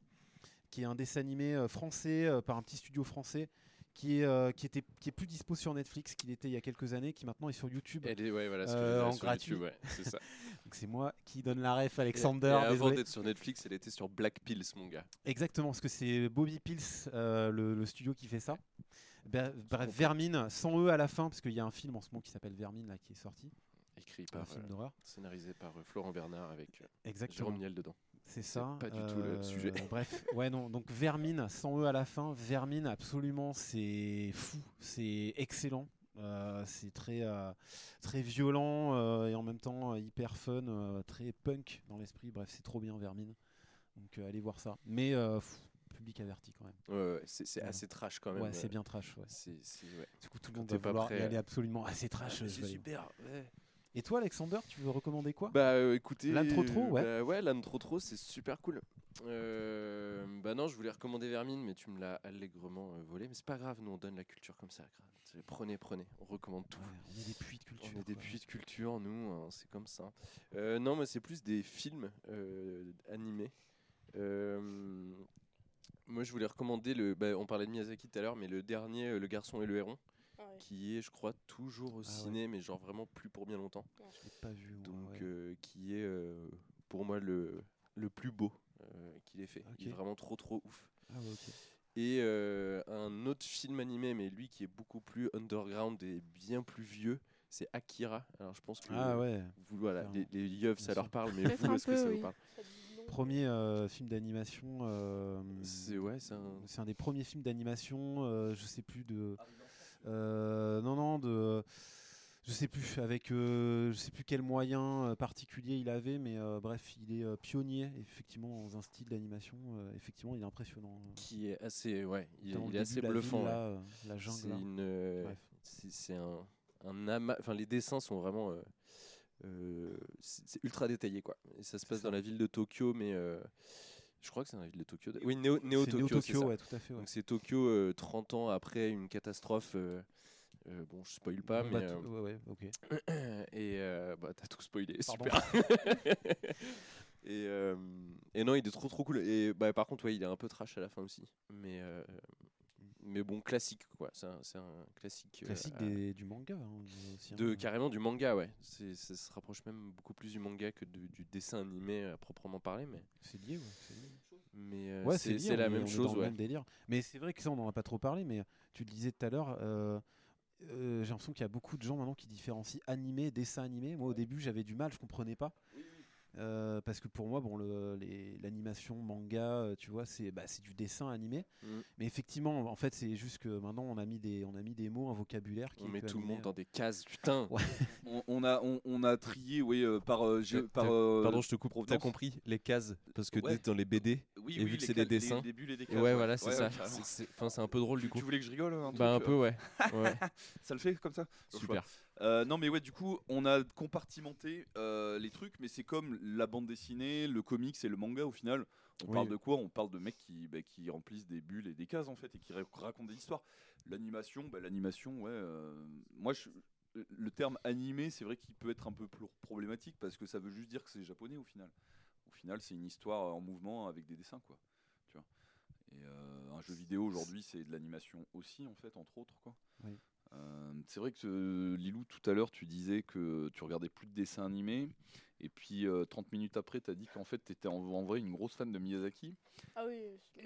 qui est un dessin animé français par un petit studio français. Qui est, euh, qui, était, qui est plus dispo sur Netflix qu'il était il y a quelques années, qui maintenant est sur YouTube. Elle est, ouais, voilà, ce que Euh, en sur gratuit. YouTube, ouais, c'est ça. Donc c'est moi qui donne la ref, Alexander. et avant d'être sur Netflix, elle était sur Black Pills, mon gars. Exactement, parce que c'est Bobby Pills, euh, le, le studio qui fait ça. Bah, bref, Vermine, sans eux à la fin, parce qu'il y a un film en ce moment qui s'appelle Vermine là, qui est sorti. Écrit un par, film euh, d'horreur. scénarisé par Florent Bernard avec Exactement. Jérôme Niel dedans. C'est ça. Pas du tout le euh, sujet. Bref, ouais, non. Donc Vermine, sans eux à la fin. Vermine, absolument, c'est fou, c'est excellent. Euh, c'est très, euh, très violent et en même temps hyper fun, très punk dans l'esprit. Bref, c'est trop bien Vermine. Donc allez voir ça. Mais pff, public averti quand même. Ouais, ouais, c'est Voilà. assez trash quand même. Ouais, c'est bien trash. Ouais. Ouais. Du coup, tout le monde va vouloir prêt, y aller absolument. C'est trash. Ah, c'est super. ouais. Et toi, Alexander, tu veux recommander quoi? Bah euh, écoutez, L'âne trop trop, ouais. bah, ouais, l'âne trop trop, c'est super cool. Euh, bah non, je voulais recommander Vermine, mais tu me l'as allègrement euh, volé. Mais c'est pas grave, nous on donne la culture comme ça. Prenez, prenez, on recommande tout. Ouais, On est des puits de culture. On est des quoi. puits de culture, nous, hein, c'est comme ça. Euh, non, mais c'est plus des films animés. Moi, je voulais recommander le. bah, on parlait de Miyazaki tout à l'heure, mais le dernier, Le Garçon et le Héron, ouais. qui est, je crois, toujours au Ah ouais. ciné, mais genre vraiment plus pour bien longtemps. Je l'ai pas vu. Donc, euh, qui est euh, pour moi le, le plus beau euh, qu'il ait fait. Il est vraiment trop, trop ouf. Ah. Et euh, un autre film animé, mais lui qui est beaucoup plus underground et bien plus vieux, c'est Akira. Alors je pense que Ah ouais. vous, voilà, les, les yeux, ça leur parle, mais vous, est-ce que ça oui. vous parle. Premier euh, film d'animation. euh, C'est ouais, c'est un. C'est un des premiers films d'animation, euh, je sais plus de. Non, non, de. Je sais plus avec, euh, je sais plus quel moyen euh, particulier il avait, mais euh, bref, il est euh, pionnier effectivement dans un style d'animation. euh, effectivement, il est impressionnant. Qui est assez, ouais, il, est assez la ville, bluffant. là, euh, la jungle. C'est euh, un, un. Enfin, les dessins sont vraiment. euh, euh, c'est ultra détaillé, quoi. Et ça se passe dans la ville de Tokyo, mais euh, je crois que c'est dans la ville de Tokyo. Oui, Néo, Néo C'est Tokyo, ouais, tout à fait. ouais. Donc c'est Tokyo euh, 30 ans après une catastrophe. euh, euh, bon, je spoil pas, Bon, mais. bah, euh, tout- ouais, ouais, ok. et euh, bah, t'as tout spoilé, Pardon. super. et, euh, et non, il est trop trop cool. Et bah, par contre, ouais, il est un peu trash à la fin aussi. Mais, euh, mais bon, classique quoi. C'est un, classique. euh, Classique des- du manga hein, aussi. hein. de carrément du manga, ouais. C'est, ça se rapproche même beaucoup plus du manga que de- du dessin animé à proprement parler, mais, C'est lié, ouais. c'est mais euh, Ouais, la même chose, dans le ouais. même délire. Mais c'est vrai que ça, on n'en a pas trop parlé, mais tu le disais tout à l'heure, euh, euh, j'ai l'impression qu'il y a beaucoup de gens maintenant qui différencient animé, dessin animé. Moi, au début, j'avais du mal, je comprenais pas. Euh, parce que pour moi, bon, le- l'animation manga, euh, tu vois, c'est bah, c'est du dessin animé. Mm. Mais effectivement, en fait, c'est juste que maintenant, on a mis des, on a mis des mots, un vocabulaire qui On met tout le monde dans des cases, putain. Ouais. On, on a, on, on a trié, oui, euh, par, euh, euh, Pardon, je te coupe. T'as compris les cases parce que Ouais. dans les BD. Oui, et oui, vu que c'est des dessins. Les, les bulles et les Et cases, ouais, voilà, c'est Ouais, ça. Enfin, c'est un peu drôle du coup. Tu voulais que je rigole un Bah un peu, ouais. ouais. Ça le fait comme ça? Super. Euh, non mais ouais du coup on a compartimenté euh, les trucs mais c'est comme la bande dessinée, le comics et le manga au final. On Oui. parle de quoi? On parle de mecs qui, bah, qui remplissent des bulles et des cases en fait et qui ra- racontent des histoires. L'animation, bah, l'animation ouais. euh, moi je, le terme animé c'est vrai qu'il peut être un peu plus problématique parce que ça veut juste dire que c'est japonais au final. Au final c'est une histoire en mouvement avec des dessins quoi. Tu vois. Et euh, un jeu vidéo aujourd'hui c'est de l'animation aussi en fait entre autres quoi. Oui. Euh, c'est vrai que euh, Lilou, tout à l'heure, tu disais que tu regardais plus de dessins animés. Et puis euh, 30 minutes après, tu as dit qu'en fait, tu étais en, en vrai une grosse fan de Miyazaki. Ah oui, mais.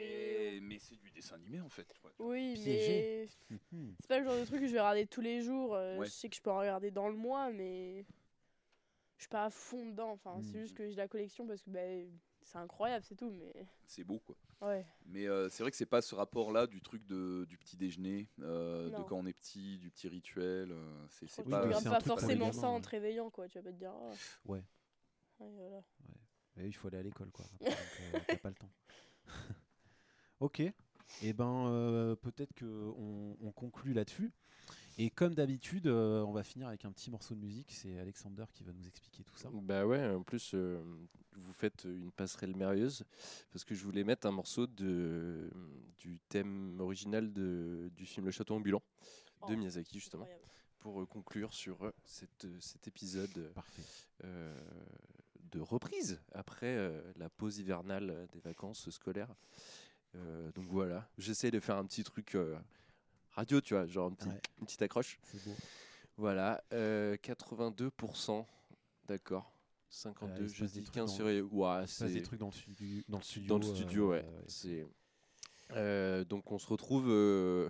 Et- Mais c'est du dessin animé en fait. ouais. Oui, Piégé. mais c'est pas le genre de truc que je vais regarder tous les jours. euh, Ouais. Je sais que je peux en regarder dans le mois, mais je suis pas à fond dedans. Enfin, c'est Mhm. juste que j'ai la collection parce que bah, c'est incroyable, c'est tout. Mais C'est beau quoi. ouais, Mais euh, c'est vrai que c'est pas ce rapport-là du truc de, du petit déjeuner, euh, de quand on est petit, du petit rituel. euh, c'est c'est tu Oui, pas. pas forcément ça en te réveillant, quoi. Tu vas pas te dire. ah. Ouais. Ouais, voilà. Et il faut aller à l'école, quoi. euh, t'as pas le temps. ok. Et ben, euh, peut-être que on, on conclut là-dessus. Et comme d'habitude, euh, on va finir avec un petit morceau de musique. C'est Alexander qui va nous expliquer tout ça. Bah ouais, en plus, euh, vous faites une passerelle merveilleuse parce que je voulais mettre un morceau de, du thème original de, du film Le Château ambulant de Oh, Miyazaki, justement, Incroyable. pour euh, conclure sur cette, cet épisode euh, Parfait. de reprise après euh, la pause hivernale des vacances scolaires. Euh, donc voilà, j'essaie de faire un petit truc euh, radio, tu vois, genre Ouais. une petite accroche. Beau. Voilà, euh, 82%, d'accord. 52, il se je dis trucs 15 dans- sur... Ouais, Il se passe c'est des trucs dans le, studio, dans le studio. dans le studio, euh, ouais. C'est... Euh, donc on se retrouve, euh,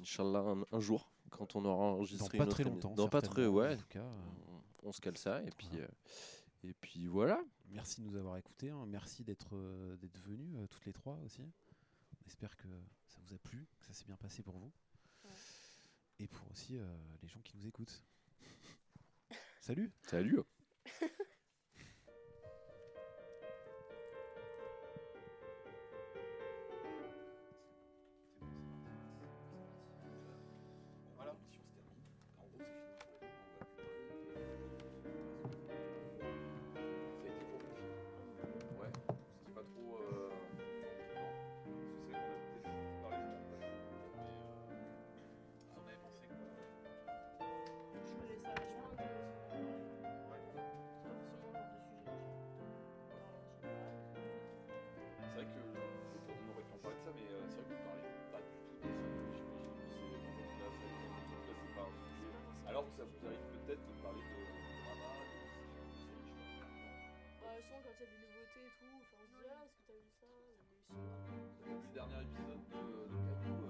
Inch'Allah, un, un jour, quand on aura enregistré pas une très longtemps, Dans pas très, ouais. en tout cas, euh. on, on se cale ça, et puis, Voilà. euh, et puis voilà. Merci de nous avoir écoutés. hein. Merci d'être euh, d'être venus euh, toutes les trois aussi. On espère que vous a plu, que ça s'est bien passé pour vous. Et pour aussi euh, les gens qui nous écoutent. Salut Salut Ça vous arrive peut-être de parler de drama, de séries, je sais pas. Bah, souvent quand il y a des nouveautés et tout, enfin, on se dit ah, est-ce que t'as vu ça Mais sinon, Le dernier épisode de, de Caillou.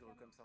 Comme ça.